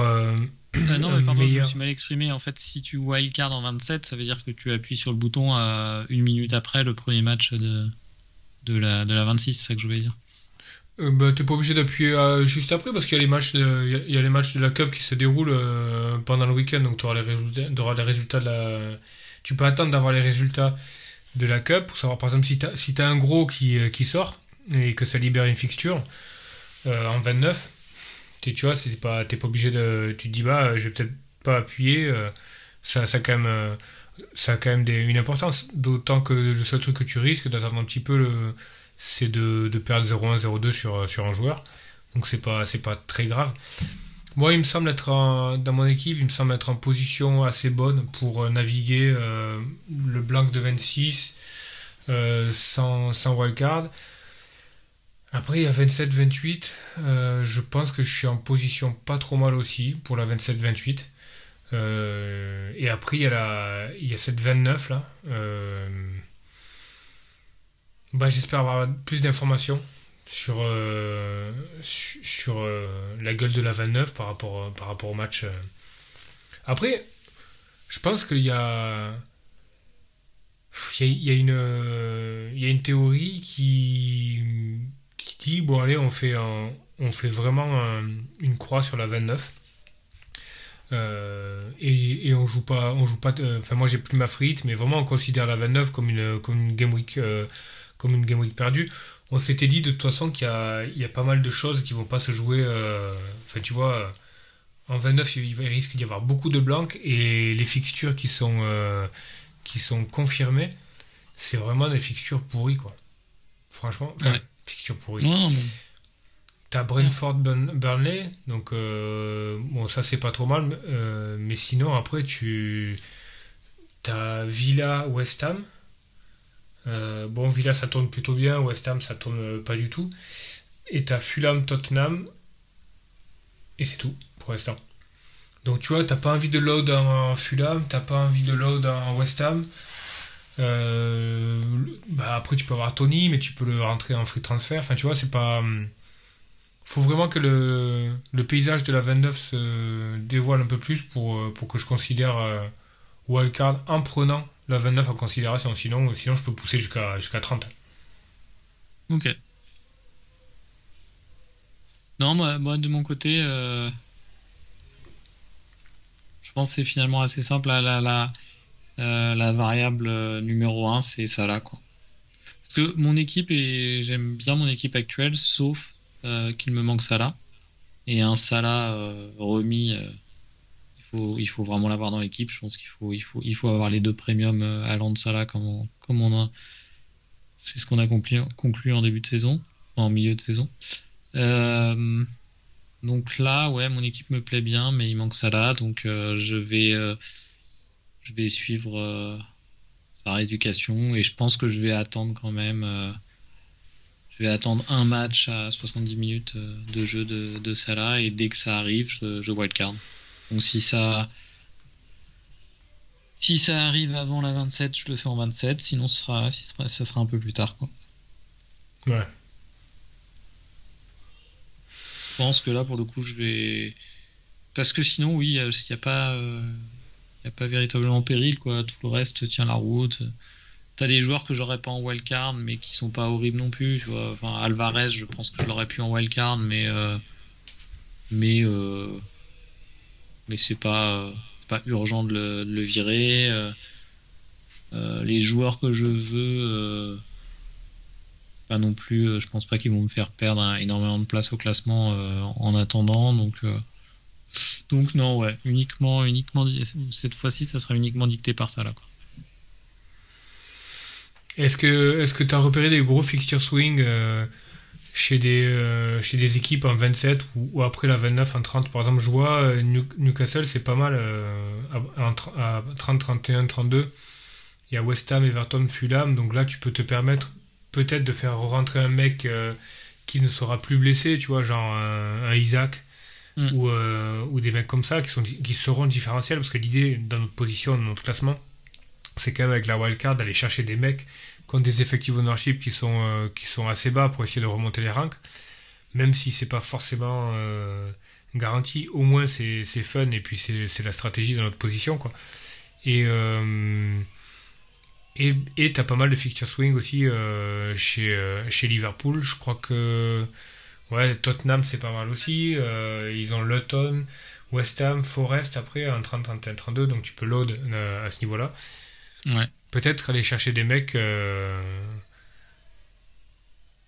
ah non, mais pardon, je me suis mal exprimé. En fait, si tu wildcard en 27, ça veut dire que tu appuies sur le bouton à une minute après le premier match de, de, la, de la 26, c'est ça que je voulais dire. Euh, bah, t'es pas obligé d'appuyer euh, juste après parce qu'il y a les matchs de, il y a les matchs de la Cup qui se déroulent euh, pendant le week-end donc tu auras les résultats auras les résultats de la tu peux attendre d'avoir les résultats de la Cup pour savoir par exemple si t'as si as un gros qui, qui sort et que ça libère une fixture en 29 tu vois, c'est pas, t'es pas obligé de. Tu te dis, bah, je vais peut-être pas appuyer. Euh, ça, ça, quand même, euh, ça a quand même une importance. D'autant que le seul truc que tu risques d'attendre un petit peu, c'est de, de, perdre 0-1, 0-2 sur, sur un joueur. Donc c'est pas, c'est pas très grave. Moi, il me semble être dans mon équipe, il me semble être en position assez bonne pour euh, naviguer le blanc de 26 sans, sans wildcard. Après, il y a 27-28. Euh, je pense que je suis en position pas trop mal aussi pour la 27-28. Euh, et après, il y a, la, il y a cette 29 là. Euh, bah, J'espère avoir plus d'informations sur, la gueule de la 29 par rapport, au match. Après, je pense qu'il. Il y, a il y a une théorie qui dit bon allez on fait on fait vraiment une croix sur la 29 euh, et, on joue pas on joue pas enfin moi j'ai plus ma frite mais vraiment on considère la 29 comme une comme une game week euh, comme une game week perdue. On s'était dit de toute façon qu'il y y a pas mal de choses qui vont pas se jouer euh, enfin tu vois en 29 il, risque d'y avoir beaucoup de blancs et les fixtures qui sont qui sont confirmées c'est vraiment des fixtures pourries quoi. Franchement Fixture pourrie. T'as Brentford Burnley, donc euh, bon ça c'est pas trop mal, euh, mais sinon après tu t'as Villa West Ham. Euh, bon Villa ça tourne plutôt bien, West Ham ça tourne pas du tout. Et t'as Fulham Tottenham et c'est tout pour l'instant. Donc tu vois t'as pas envie de load en Fulham, t'as pas envie de load en West Ham. Euh, bah après, tu peux avoir Tony, mais tu peux le rentrer en free transfer. Enfin, tu vois, c'est pas. Hum, faut vraiment que le, paysage de la 29 se dévoile un peu plus pour, euh, pour que je considère euh, wildcard en prenant la 29 en considération. Sinon, sinon je peux pousser jusqu'à jusqu'à 30. Ok. Non, moi, moi de mon côté, je pense que c'est finalement assez simple. La, la, la, euh, la variable euh, numéro 1, c'est ça là. Quoi. Parce que mon équipe, et j'aime bien mon équipe actuelle, sauf euh, qu'il me manque Salah. Et un Salah remis, il, faut, vraiment l'avoir dans l'équipe. Je pense qu'il faut, avoir les deux premiums allant de Salah comme on, comme on a. c'est ce qu'on a conclu, en début de saison, en milieu de saison. Euh, donc là, ouais, mon équipe me plaît bien, mais il manque là, donc euh, je vais, euh, je vais suivre sa rééducation et je pense que je vais attendre quand même. je vais attendre un match à 70 minutes de jeu de, de Salah et dès que ça arrive, je, je wildcard. Donc si ça, si ça arrive avant la 27, je le fais en 27. Sinon, ce sera, ça sera un peu plus tard. Quoi. Ouais. Je pense que là, pour le coup, je vais. Parce que sinon, oui, il n'y a, pas, euh, a pas véritablement péril. Quoi. Tout le reste tient la route. T'as des joueurs que j'aurais pas en wildcard, mais qui sont pas horribles non plus. Tu vois. Enfin, Alvarez, je pense que je l'aurais pu en wildcard, mais. Euh, mais. Euh, mais c'est pas pas urgent de le, virer. Euh, les joueurs que je veux, pas non plus, je pense pas qu'ils vont me faire perdre énormément de place au classement en attendant. Donc, donc non, ouais, uniquement, uniquement cette fois-ci, ça sera uniquement dicté par ça là. Est-ce que est-ce que tu as repéré des gros fixture swing chez des, euh, chez des équipes en 27 ou, après la 29 en 30. Par exemple, je vois euh, Newcastle, c'est pas mal euh, à, 30, 31, 32. Il y a West Ham, Everton, Fulham. Donc là, tu peux te permettre peut-être de faire rentrer un mec qui ne sera plus blessé, tu vois, genre un, Isaac. Ou, ou, des mecs comme ça qui, sont, qui seront différentiels parce que l'idée dans notre position, dans notre classement, c'est quand même avec la wildcard d'aller chercher des mecs contre des effectifs ownership qui sont, euh, qui sont assez bas pour essayer de remonter les ranks, même si c'est pas forcément euh, garanti, au moins c'est fun et puis c'est la stratégie de notre position. Quoi. Et euh, et tu as pas mal de fixture swing aussi chez, chez Liverpool. Je crois que ouais, Tottenham c'est pas mal aussi. ils ont Luton, West Ham, Forest après en 30, 31, 32, donc tu peux load à ce niveau-là. Ouais peut-être aller chercher des mecs euh,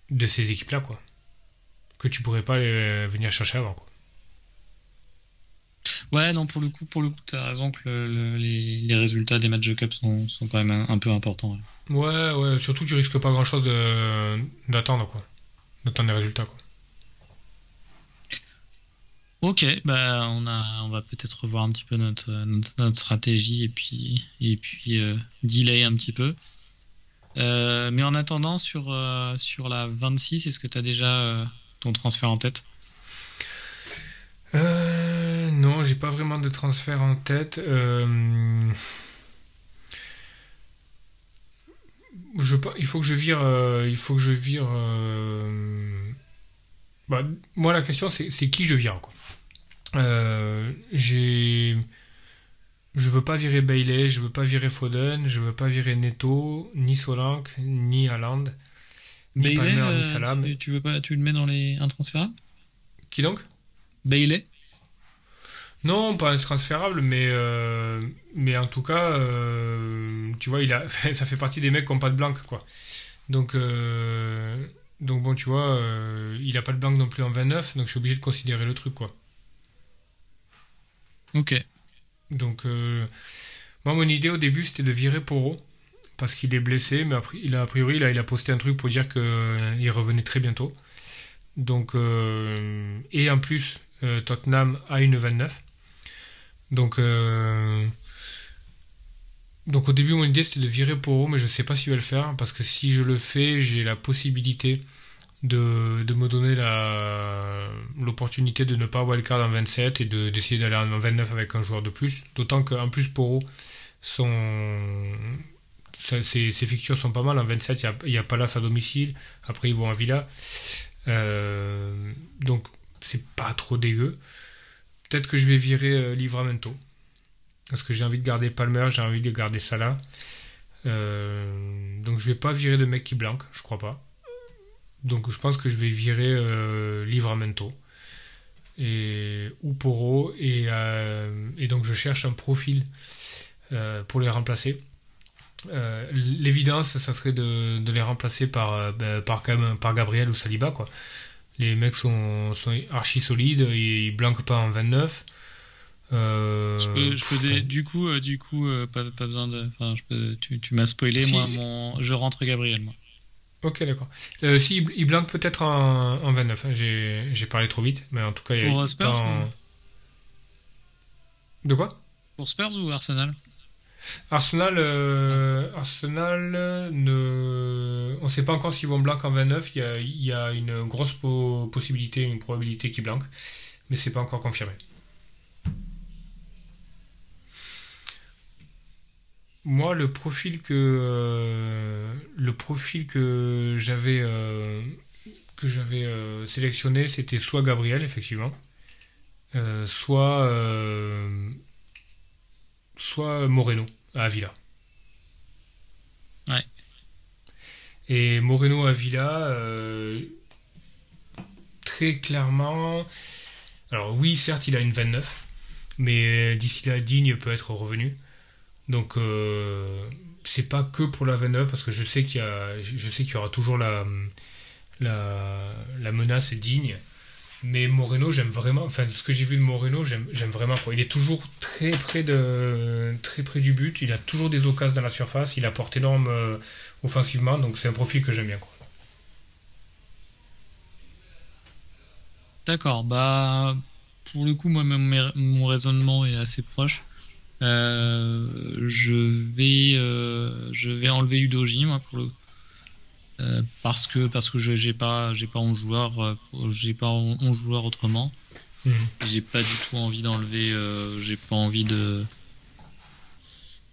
de ces équipes-là, quoi. Que tu pourrais pas venir chercher avant, quoi. Ouais, non, pour le coup, pour le coup, t'as raison que les, résultats des matchs de cup sont, quand même un, peu importants. Ouais. ouais, surtout tu risques pas grand-chose d'attendre, quoi. D'attendre les résultats, quoi. Ok, bah on a, on va peut-être revoir un petit peu notre, notre, stratégie et puis et puis euh, delay un petit peu. Euh, mais en attendant sur euh, sur la 26, est-ce que tu as déjà ton transfert en tête? Non, j'ai pas vraiment de transfert en tête. Je, il faut que je vire. il faut que je vire. Bah, moi, la question, c'est qui je vire, quoi. Euh, j'ai. Je veux pas virer Bailey, je veux pas virer Foden, je veux pas virer Neto, ni Solank, ni Haaland, ni Palmer, ni euh, Salam. Tu, veux pas, tu le mets dans les intransférables? Qui donc? Bailey? Non, pas intransférable, mais euh, mais en tout cas, tu vois, il a, ça fait partie des mecs qui n'ont pas de blanc, quoi. Donc donc bon, tu vois, il a pas de blanc non plus en 29, donc je suis obligé de considérer le truc, quoi. Ok. Donc, euh, moi, mon idée au début, c'était de virer Poro, parce qu'il est blessé, mais il a, a priori, là, il a posté un truc pour dire qu'il euh, revenait très bientôt. Donc, euh, et en plus, Tottenham a une 29. Donc, donc au début, mon idée, c'était de virer Poro, mais je ne sais pas s'il va le faire, parce que si je le fais, j'ai la possibilité de, me donner l'opportunité de ne pas wildcard en 27 et d'essayer d'aller en 29 avec un joueur de plus. D'autant qu'en plus, Poro, ses, ses, fixtures sont pas mal. En 27, il y a, Palace à domicile. Après, ils vont à Villa. Euh, donc, c'est pas trop dégueu. Peut-être que je vais virer euh, Livramento. Parce que j'ai envie de garder Palmer, j'ai envie de garder Salah. Euh, donc, je vais pas virer de mec qui blanque, je crois pas. Donc je pense que je vais virer euh, Livramento et ou Poro et, euh, et, donc je cherche un profil euh, pour les remplacer. L'évidence, ça serait de, les remplacer par, ben, par, par Gabriel ou Saliba. Quoi. Les mecs sont, sont archi solides, ils, ne blanquent pas en 29. Je peux, du coup, du coup pas, besoin de. tu, tu m'as spoilé, moi, mon, je rentre Gabriel, moi. Ok, d'accord. Euh, si, il- blanque peut-être en, en 29. hein, J'ai parlé trop vite, mais en tout cas, il y a Pour Spurs, en- ou- De quoi? Pour Spurs ou Arsenal? Arsenal, euh, Arsenal euh, ne, on ne sait pas encore s'ils vont blanc en 29. Il y a, il y a une grosse po- possibilité, une probabilité qu'ils blanquent, mais c'est pas encore confirmé. Moi, le profil que euh, le profil que j'avais euh, que j'avais euh, sélectionné, c'était soit Gabriel, effectivement, soit soit Moreno à Avila. Ouais. Et Moreno à Avila, très clairement. Alors oui, certes, il a une 29, mais d'ici là, Digne peut être revenu. Donc euh, c'est pas que pour la 29 parce que je sais qu'il y a, je sais qu'il y aura toujours la, la, menace digne. Mais Moreno, j'aime vraiment. Enfin, ce que j'ai vu de Moreno, j'aime vraiment. Quoi. Il est toujours très près, de, très près du but. Il a toujours des occasions dans la surface. Il apporte énorme euh, offensivement. Donc, c'est un profil que j'aime bien. D'accord, bah pour le coup, moi même mon raisonnement est assez proche. Euh, je vais euh, je vais enlever Udoji moi pour le euh, parce que parce que je j'ai pas j'ai pas 11 joueurs euh, j'ai pas 11 joueurs autrement. Mhm. J'ai pas du tout envie d'enlever j'ai pas envie de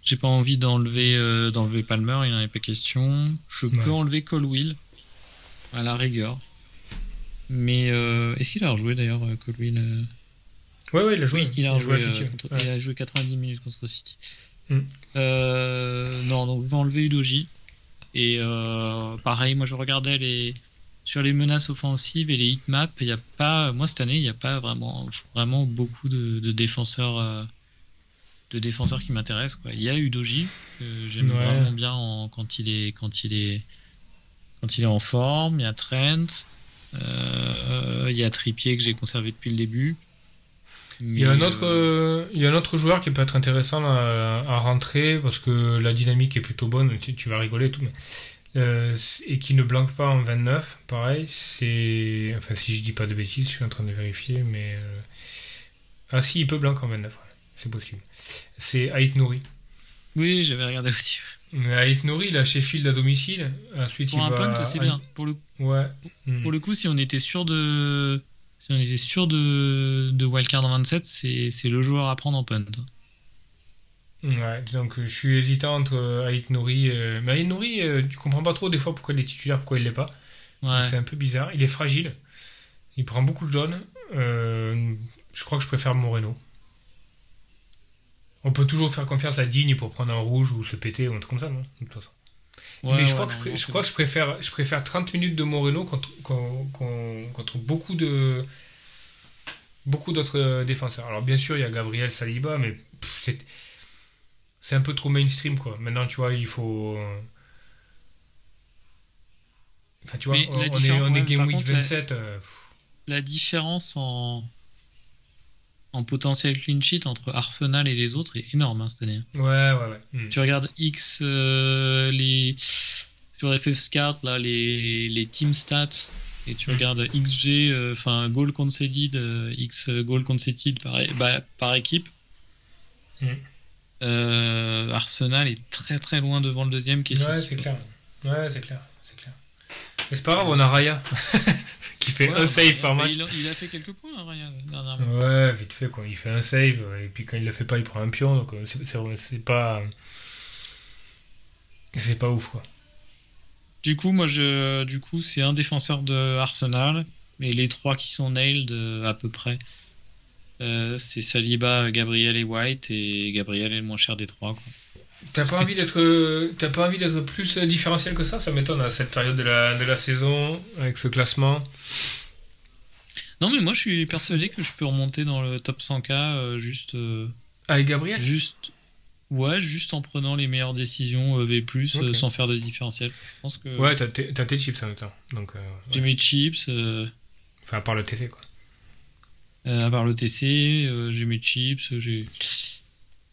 j'ai pas envie d'enlever d'enlever Palmer, il n'en est pas question. Je peux Ouais. enlever Colwill à la rigueur. Mais euh, est-ce qu'il a rejoué d'ailleurs Colwill Ouais, ouais, il a joué. oui, il a, joué, City, euh, ouais. il a joué 90 minutes contre City. Mm. Euh, non, donc je vais enlever Udoji. Et euh, pareil, moi je regardais les sur les menaces offensives et les hitmaps. Il y a pas, moi cette année, il n'y a pas vraiment, vraiment beaucoup de, de défenseurs, euh, de défenseurs qui m'intéressent. quoi. Il y a Udoji que j'aime Ouais. vraiment bien en- quand il est, quand il est, quand il est en forme. Il y a Trent. euh, il y a Trippier que j'ai conservé depuis le début. Il y, a un autre, euh, euh, il y a un autre joueur qui peut être intéressant à, à rentrer parce que la dynamique est plutôt bonne, tu, tu vas rigoler et tout, mais, euh, et qui ne blanque pas en 29, pareil, c'est. Enfin, si je dis pas de bêtises, je suis en train de vérifier, mais. euh, Ah, si, il peut blanquer en 29, ouais, c'est possible. C'est Ait Nouri. Oui, j'avais regardé aussi. Mais Ait Nouri, il a Sheffield à domicile, ensuite Pour il un va. punt, c'est à- bien. Pour le, Ouais. Mm. pour le coup, si on était sûr de, si on était sûr de, de wildcard en 27, c'est, c'est le joueur à prendre en punt. Ouais, donc je suis hésitant entre euh, Ait Nouri. euh, Mais Ait Nouri, euh, tu comprends pas trop des fois pourquoi il est titulaire, pourquoi il l'est pas. Ouais. C'est un peu bizarre. Il est fragile. Il prend beaucoup de jaune. Euh, je crois que je préfère Moreno. On peut toujours faire confiance à Digne pour prendre un rouge ou se péter ou un truc comme ça, non? De toute façon. Ouais, Mais je ouais, crois, que, je, non, crois que je préfère, je préfère 30 minutes de Moreno contre, contre, beaucoup de beaucoup d'autres euh, défenseurs. Alors bien sûr, il y a Gabriel Saliba, mais c'est c'est un peu trop mainstream quoi. Maintenant, tu vois, il faut Enfin, tu vois, Mais on, est, on Game Week contre, la- 27. euh, La différence en, en potentiel clean sheet entre Arsenal et les autres est énorme hein, cette année. ouais, ouais, ouais. Hmm. Tu regardes X, euh, les, sur FF Scout, là, les, les team stats, et tu Mm. regardes XG, euh, enfin, goal conceded, euh, X goal conceded par, bah, par équipe. Mm. Euh, Arsenal est très très loin devant le deuxième qui est Ouais, c'est clair. Ouais, c'est clair. C'est clair. Mais c'est pas grave, on a Raya qui fait Ouais, un save par match. Il a, il a fait quelques points, hein, Ryan, dernièrement. Ouais, vite fait, quoi. Il fait un save, et puis quand il le fait pas, il prend un pion, donc euh, c'est pas. C'est pas ouf, quoi. Du coup, moi, je, du coup, c'est un défenseur de Arsenal, et les trois qui sont nailed euh, à peu près, euh, c'est Saliba, Gabriel et White, et Gabriel est le moins cher des trois. Quoi. T'as pas envie d'être, t'as pas envie d'être plus différentiel que ça? Ça m'étonne à cette période de la, de la saison, avec ce classement. Non, mais moi, je suis persuadé que je peux remonter dans le top 100K euh, juste, euh, Avec Gabriel? juste, ouais, juste en prenant les meilleures décisions euh, V+, euh, Ok. sans faire de différentiel. Je pense que Ouais, t'as tes t'as tes chips en même temps. Donc, ouais. j'ai mes chips. Enfin, à part le TC, quoi. À part le TC, j'ai mes chips, j'ai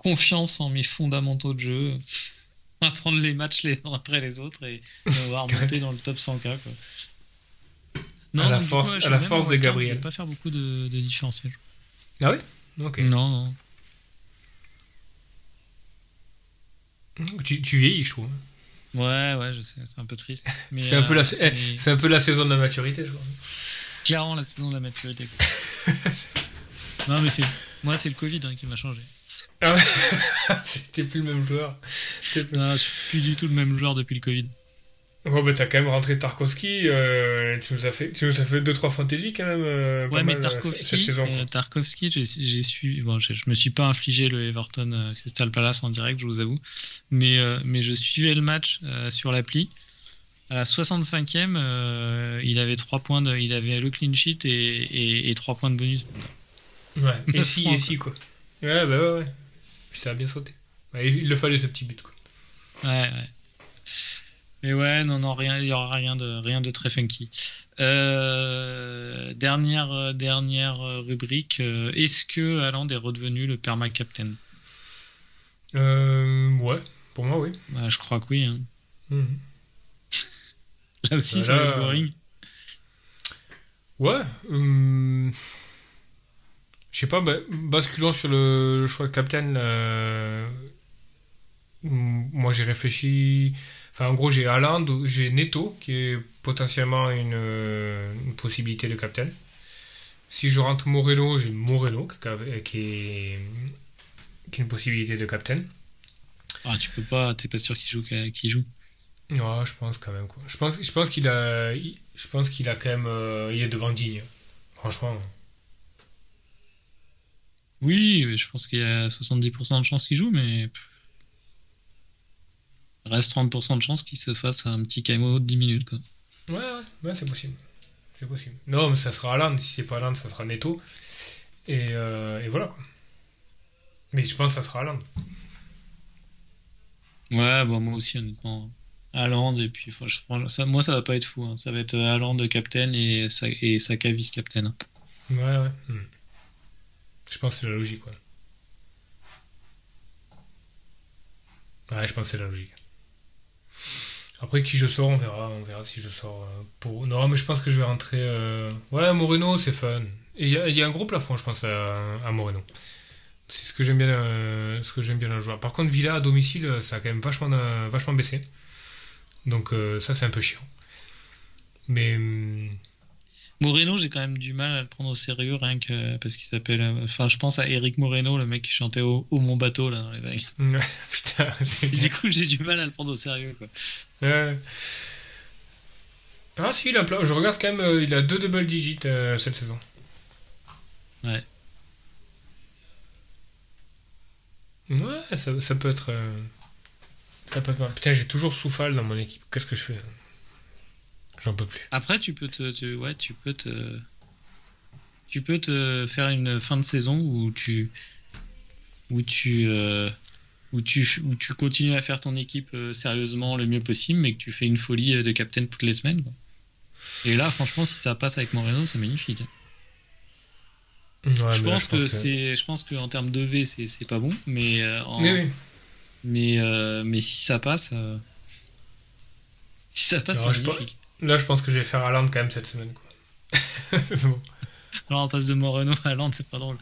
confiance en mes fondamentaux de jeu. Après, prendre les matchs les uns après les autres et, on va remonter dans le top 100K. Quoi. Non, à la force, à la force de Gabriel. Je vais pas faire beaucoup de, de différentiels. Ah oui Ok. Non, non. Tu, tu vieillis, je trouve. Ouais, ouais, je sais, c'est un peu triste. C'est un, peu la, euh, c'est un peu la saison de la maturité, je crois. Clairement, la saison de la maturité. non, mais c'est moi, c'est le Covid hein, qui m'a changé. Ah ouais C'était plus le même joueur. Non, je suis plus du tout le même joueur depuis le Covid. Oh, bah t'as quand même rentré Tarkovsky, euh, tu, nous as fait, tu nous as fait 2-3 fantaisies quand même. Euh, ouais, mais euh, Tarkovsky, cette saison, Tarkovsky j'ai su. Bon, je, me suis pas infligé le Everton Crystal Palace en direct, je vous avoue. Mais, mais je suivais le match sur l'appli. À la 65e, il avait 3 points de, il avait le clean sheet et, et, 3 points de bonus. Ouais, et si, et si, quoi. Ouais, bah ouais, ouais. Puis ça a bien sauté. il le fallait ce petit but, quoi. Ouais, ouais. Mais ouais, non, non, rien, il y aura rien de, rien de très funky. Euh, dernière, dernière rubrique. Euh, est-ce que Haaland est redevenu le perma captain? Euh, Ouais, pour moi, oui. Bah, je crois que oui. Hein. Mhm. Là aussi, ça va être boring. Ouais. Hum, je sais pas, bah, basculant sur le, choix de captain, moi j'ai réfléchi en gros, j'ai Haaland, j'ai Neto, qui est potentiellement une, une, possibilité de captain. Si je rentre Morello, j'ai Morello, qui, est, qui est une possibilité de captain. Ah, tu peux pas, t'es pas sûr qu'il joue, qu'il joue. Ouais, je pense quand même quoi. Je pense, je pense qu'il a, je pense qu'il a quand même, euh, il est devant Digne. Franchement. Oui, je pense qu'il y a 70% de chances qu'il joue, mais reste 30% de chance qu'il se fasse un petit KMO de 10 minutes. Quoi. Ouais, ouais, ouais c'est possible. C'est possible. Non, mais ça sera Alan. Si c'est pas Alan, ça sera Neto. Et, euh, et, voilà quoi. Mais je pense que ça sera Alan. Ouais, bon, moi aussi, honnêtement. Aland, et puis ça, moi ça va pas être fou. Hein. Ça va être Aland de captain et, et Saka vice-captain. Ouais, ouais. Hmm. Je pense que c'est la logique, ouais. Ouais, je pense que c'est la logique. Après, qui je sors, on verra. On verra si je sors euh, pour. Non, mais je pense que je vais rentrer. Euh, ouais, Moreno, c'est fun. Il y, a un gros plafond, je pense, à, Moreno. C'est ce que j'aime bien, euh, ce que j'aime bien le joueur. Par contre, Villa à domicile, ça a quand même vachement, vachement baissé. Donc ça, c'est un peu chiant. Mais hum, Moreno, j'ai quand même du mal à le prendre au sérieux, rien que parce qu'il s'appelle. Euh, enfin, je pense à Eric Moreno, le mec qui chantait au, Mon Bateau, là, dans les vagues. Putain. du coup, j'ai du mal à le prendre au sérieux, quoi. Ouais. Ah, si, il a Je regarde quand même, euh, il a deux double digits euh, cette saison. Ouais. Ouais, ça, ça peut être. Ça peut être mal. Putain, j'ai toujours Soufal dans mon équipe. Qu'est-ce que je fais? J'en peux plus. Après, tu peux te, ouais, tu peux te, tu peux te faire une fin de saison où tu, où tu, euh, où tu, où tu continues à faire ton équipe euh, sérieusement le mieux possible, mais que tu fais une folie euh, de captain toutes les semaines. Et là, franchement, si ça passe avec Moreno, c'est magnifique. je, pense que, c'est, je pense qu'en termes de V, c'est, c'est pas bon, mais mais, mais si ça passe, si ça passe, c'est magnifique. Là, je pense que je vais faire Haaland quand même cette semaine. Quoi. bon. Alors, en passe de Moreno à Haaland, c'est pas drôle.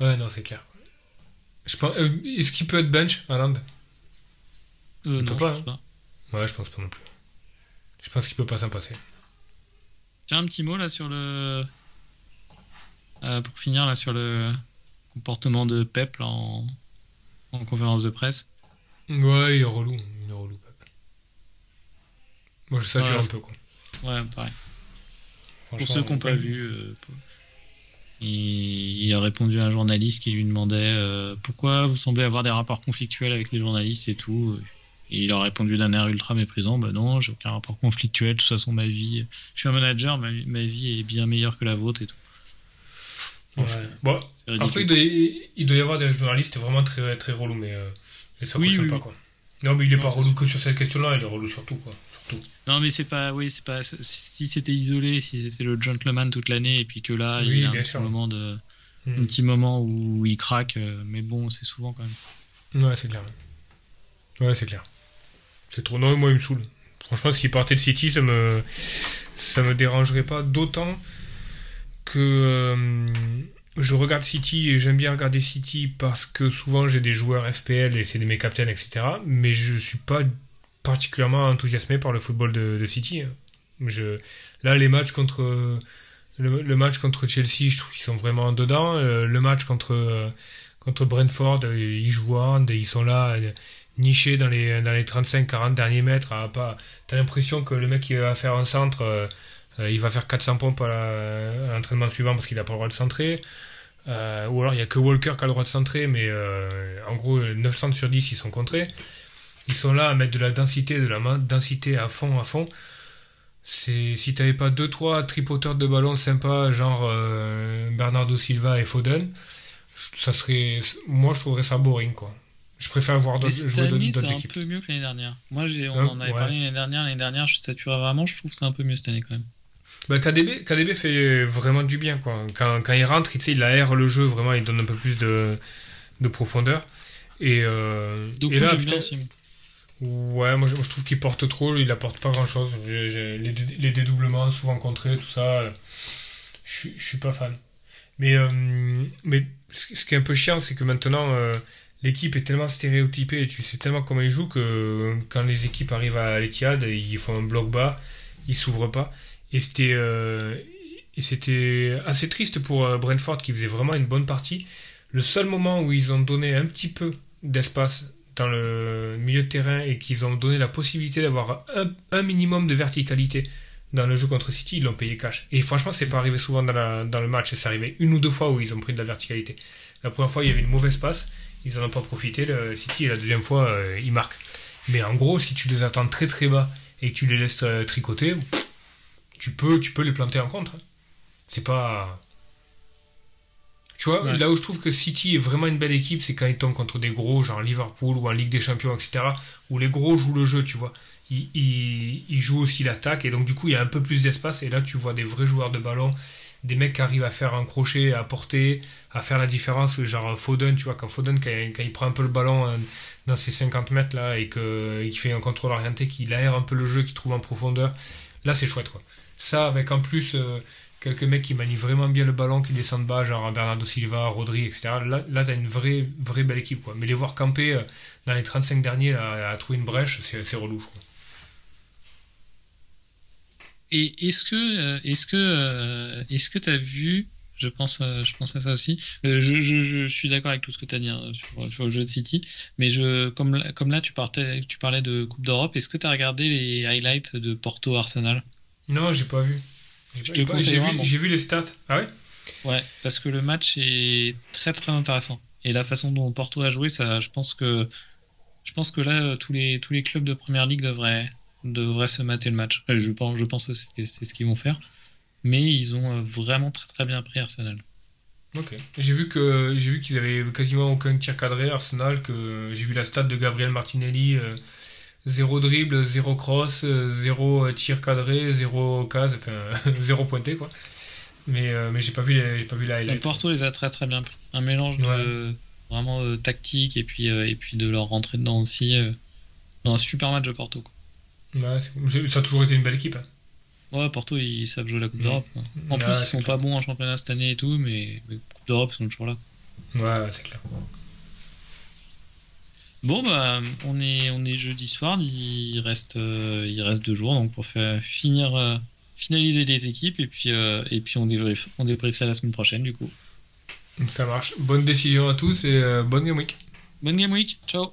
Ouais, non, c'est clair. Je pense, euh, est-ce qu'il peut être bench, Haaland? Euh, Non, je pense hein. pas. Ouais, je pense pas non plus. Je pense qu'il peut pas s'en passer. Tiens, un petit mot là sur le. Euh, pour finir là sur le comportement de Pep en... en conférence de presse. Ouais, il est relou. Il est relou. Moi, je sature un peu, quoi. Ouais, pareil. Pour ceux qui n'ont pas vu, euh, il, a répondu à un journaliste qui lui demandait euh, pourquoi vous semblez avoir des rapports conflictuels avec les journalistes et tout. Et il a répondu d'un air ultra méprisant bah non, j'ai aucun rapport conflictuel, de toute façon, ma vie, je suis un manager, ma, vie est bien meilleure que la vôtre et tout. Ouais. Bon, après, il doit, y avoir des journalistes vraiment très, très relous, mais, euh, ça ne oui, pas, quoi. Non, mais il n'est pas relou que sur cette question-là, il est relou surtout, quoi. Non, mais c'est pas, oui, c'est pas. Si c'était isolé, si c'était le gentleman toute l'année, et puis que là, il y a un petit, moment de, hmm. un petit moment où il craque, euh, mais bon, c'est souvent quand même. Ouais, c'est clair. Ouais, c'est clair. C'est trop. Non, moi, il me saoule. Franchement, s'il partait de City, ça me, ça me dérangerait pas. D'autant que euh, je regarde City et j'aime bien regarder City parce que souvent j'ai des joueurs FPL et c'est des mes captains, etc. Mais je suis pas particulièrement enthousiasmé par le football de, City. Là, les matchs contre. Le, match contre Chelsea, je trouve qu'ils sont vraiment dedans. Euh, le match contre, contre Brentford, ils jouent, ils sont là niché dans les, dans les 35-40 derniers mètres. pas, t'as l'impression que le mec qui va faire un centre, euh, euh, il va faire 400 pompes à l'entraînement suivant parce qu'il n'a pas le droit de centrer. Euh, ou alors il n'y a que Walker qui a le droit de centrer, mais en gros 900 sur 10 ils sont contrés. Ils sont là à mettre de la densité, de la densité à fond, à fond. C'est si t'avais pas deux trois tripoteurs de ballon sympas, genre Bernardo Silva et Foden, ça serait, moi je trouverais ça boring quoi. Je préfère voir d'autres jouer d'autres équipes. c'est un peu mieux que l'année dernière. Moi, on en avait parlé l'année dernière. L'année dernière, je statuerais vraiment. Je trouve que c'est un peu mieux cette année quand même. Bah, KDB, KDB fait vraiment du bien. Quoi. Quand, quand il rentre, il, il aère le jeu. Vraiment, il donne un peu plus de, de profondeur. Et, euh, et là, putain, Ouais, moi, je trouve qu'il porte trop. Il apporte pas grand chose. les, dédoublements souvent contrés, tout ça. Je, je suis pas fan. Mais, euh, mais ce qui est un peu chiant, c'est que maintenant. Euh, l'équipe est tellement stéréotypée et tu sais tellement comment ils jouent que quand les équipes arrivent à l'Etihad, ils font un bloc bas, ils s'ouvrent pas. Et c'était euh, c'était assez triste pour euh, Brentford qui faisait vraiment une bonne partie. Le seul moment où ils ont donné un petit peu d'espace dans le milieu de terrain et qu'ils ont donné la possibilité d'avoir un, minimum de verticalité dans le jeu contre City, ils l'ont payé cash. Et franchement, c'est pas arrivé souvent dans, le match. C'est arrivé une ou deux fois où ils ont pris de la verticalité. La première fois, il y avait une mauvaise passe ils n'en ont pas profité. Le City, la deuxième fois, euh, ils marquent. Mais en gros, si tu les attends très très bas et que tu les laisses euh, tricoter, tu peux, tu peux les planter en contre. Hein. C'est pas. Tu vois, là où je trouve que City est vraiment une belle équipe, c'est quand ils tombent contre des gros, genre Liverpool ou en Ligue des Champions, etc., où les gros jouent le jeu, tu vois. Ils, ils, ils jouent aussi l'attaque, et donc du coup, il y a un peu plus d'espace, et là, tu vois des vrais joueurs de ballon des mecs qui arrivent à faire un crochet, à porter, à faire la différence, genre Foden, tu vois, quand Foden, quand, il prend un peu le ballon euh, dans ses 50 mètres là et qu'il fait un contrôle orienté, qu'il aère un peu le jeu, qu'il trouve en profondeur, là c'est chouette quoi. Ça, avec en plus euh, quelques mecs qui manient vraiment bien le ballon, qui descendent bas, genre Bernardo Silva, Rodri, etc. Là, là t'as une vraie, vraie belle équipe quoi. Mais les voir camper euh, dans les 35 derniers à trouver une brèche, c'est relou, je crois. Et est-ce que euh, est-ce que euh, est-ce que vu je pense, je pense à ça aussi. je, je, suis d'accord avec tout ce que tu as dit hein, sur, le jeu de City, mais je, comme, comme là tu, partais, tu parlais de Coupe d'Europe, est-ce que tu as regardé les highlights de Porto Arsenal? Non, j'ai pas vu. J'ai vu, les stats. Ah ouais? Ouais, parce que le match est très très intéressant. Et la façon dont Porto a joué, ça, je pense que je pense que là tous les tous les clubs de première ligue devraient devrait se mater le match. Je pense, je pense que c'est ce qu'ils vont faire. Mais ils ont euh, vraiment très très bien pris Arsenal. Ok. J'ai vu que j'ai vu qu'ils avaient quasiment aucun tir cadré Arsenal. Que j'ai vu la stat de Gabriel Martinelli. Euh, zéro dribble, zéro cross, euh, zéro tir cadré, zéro case, enfin zéro pointé quoi. Mais, mais j'ai pas vu les, j'ai pas vu la highlight. Porto les a très très bien pris. Un mélange de vraiment tactique et puis et puis de leur rentrer dedans aussi dans un super match de Porto. Quoi. Ouais, ça a toujours été une belle équipe. Hein. Ouais, Porto, ils savent jouer la Coupe d'Europe. En plus, ils sont pas bons en championnat cette année et tout, mais, Coupe d'Europe, ils sont toujours là. Ouais, c'est clair. Bon, bah, on est, on est jeudi soir, il reste, euh, il reste deux jours, donc pour faire, finir, euh, finaliser les équipes, et puis, euh, et puis on, débriefe, on débriefe ça la semaine prochaine, du coup. Ça marche. Bonne décision à tous et bonne game week. Bonne game week, ciao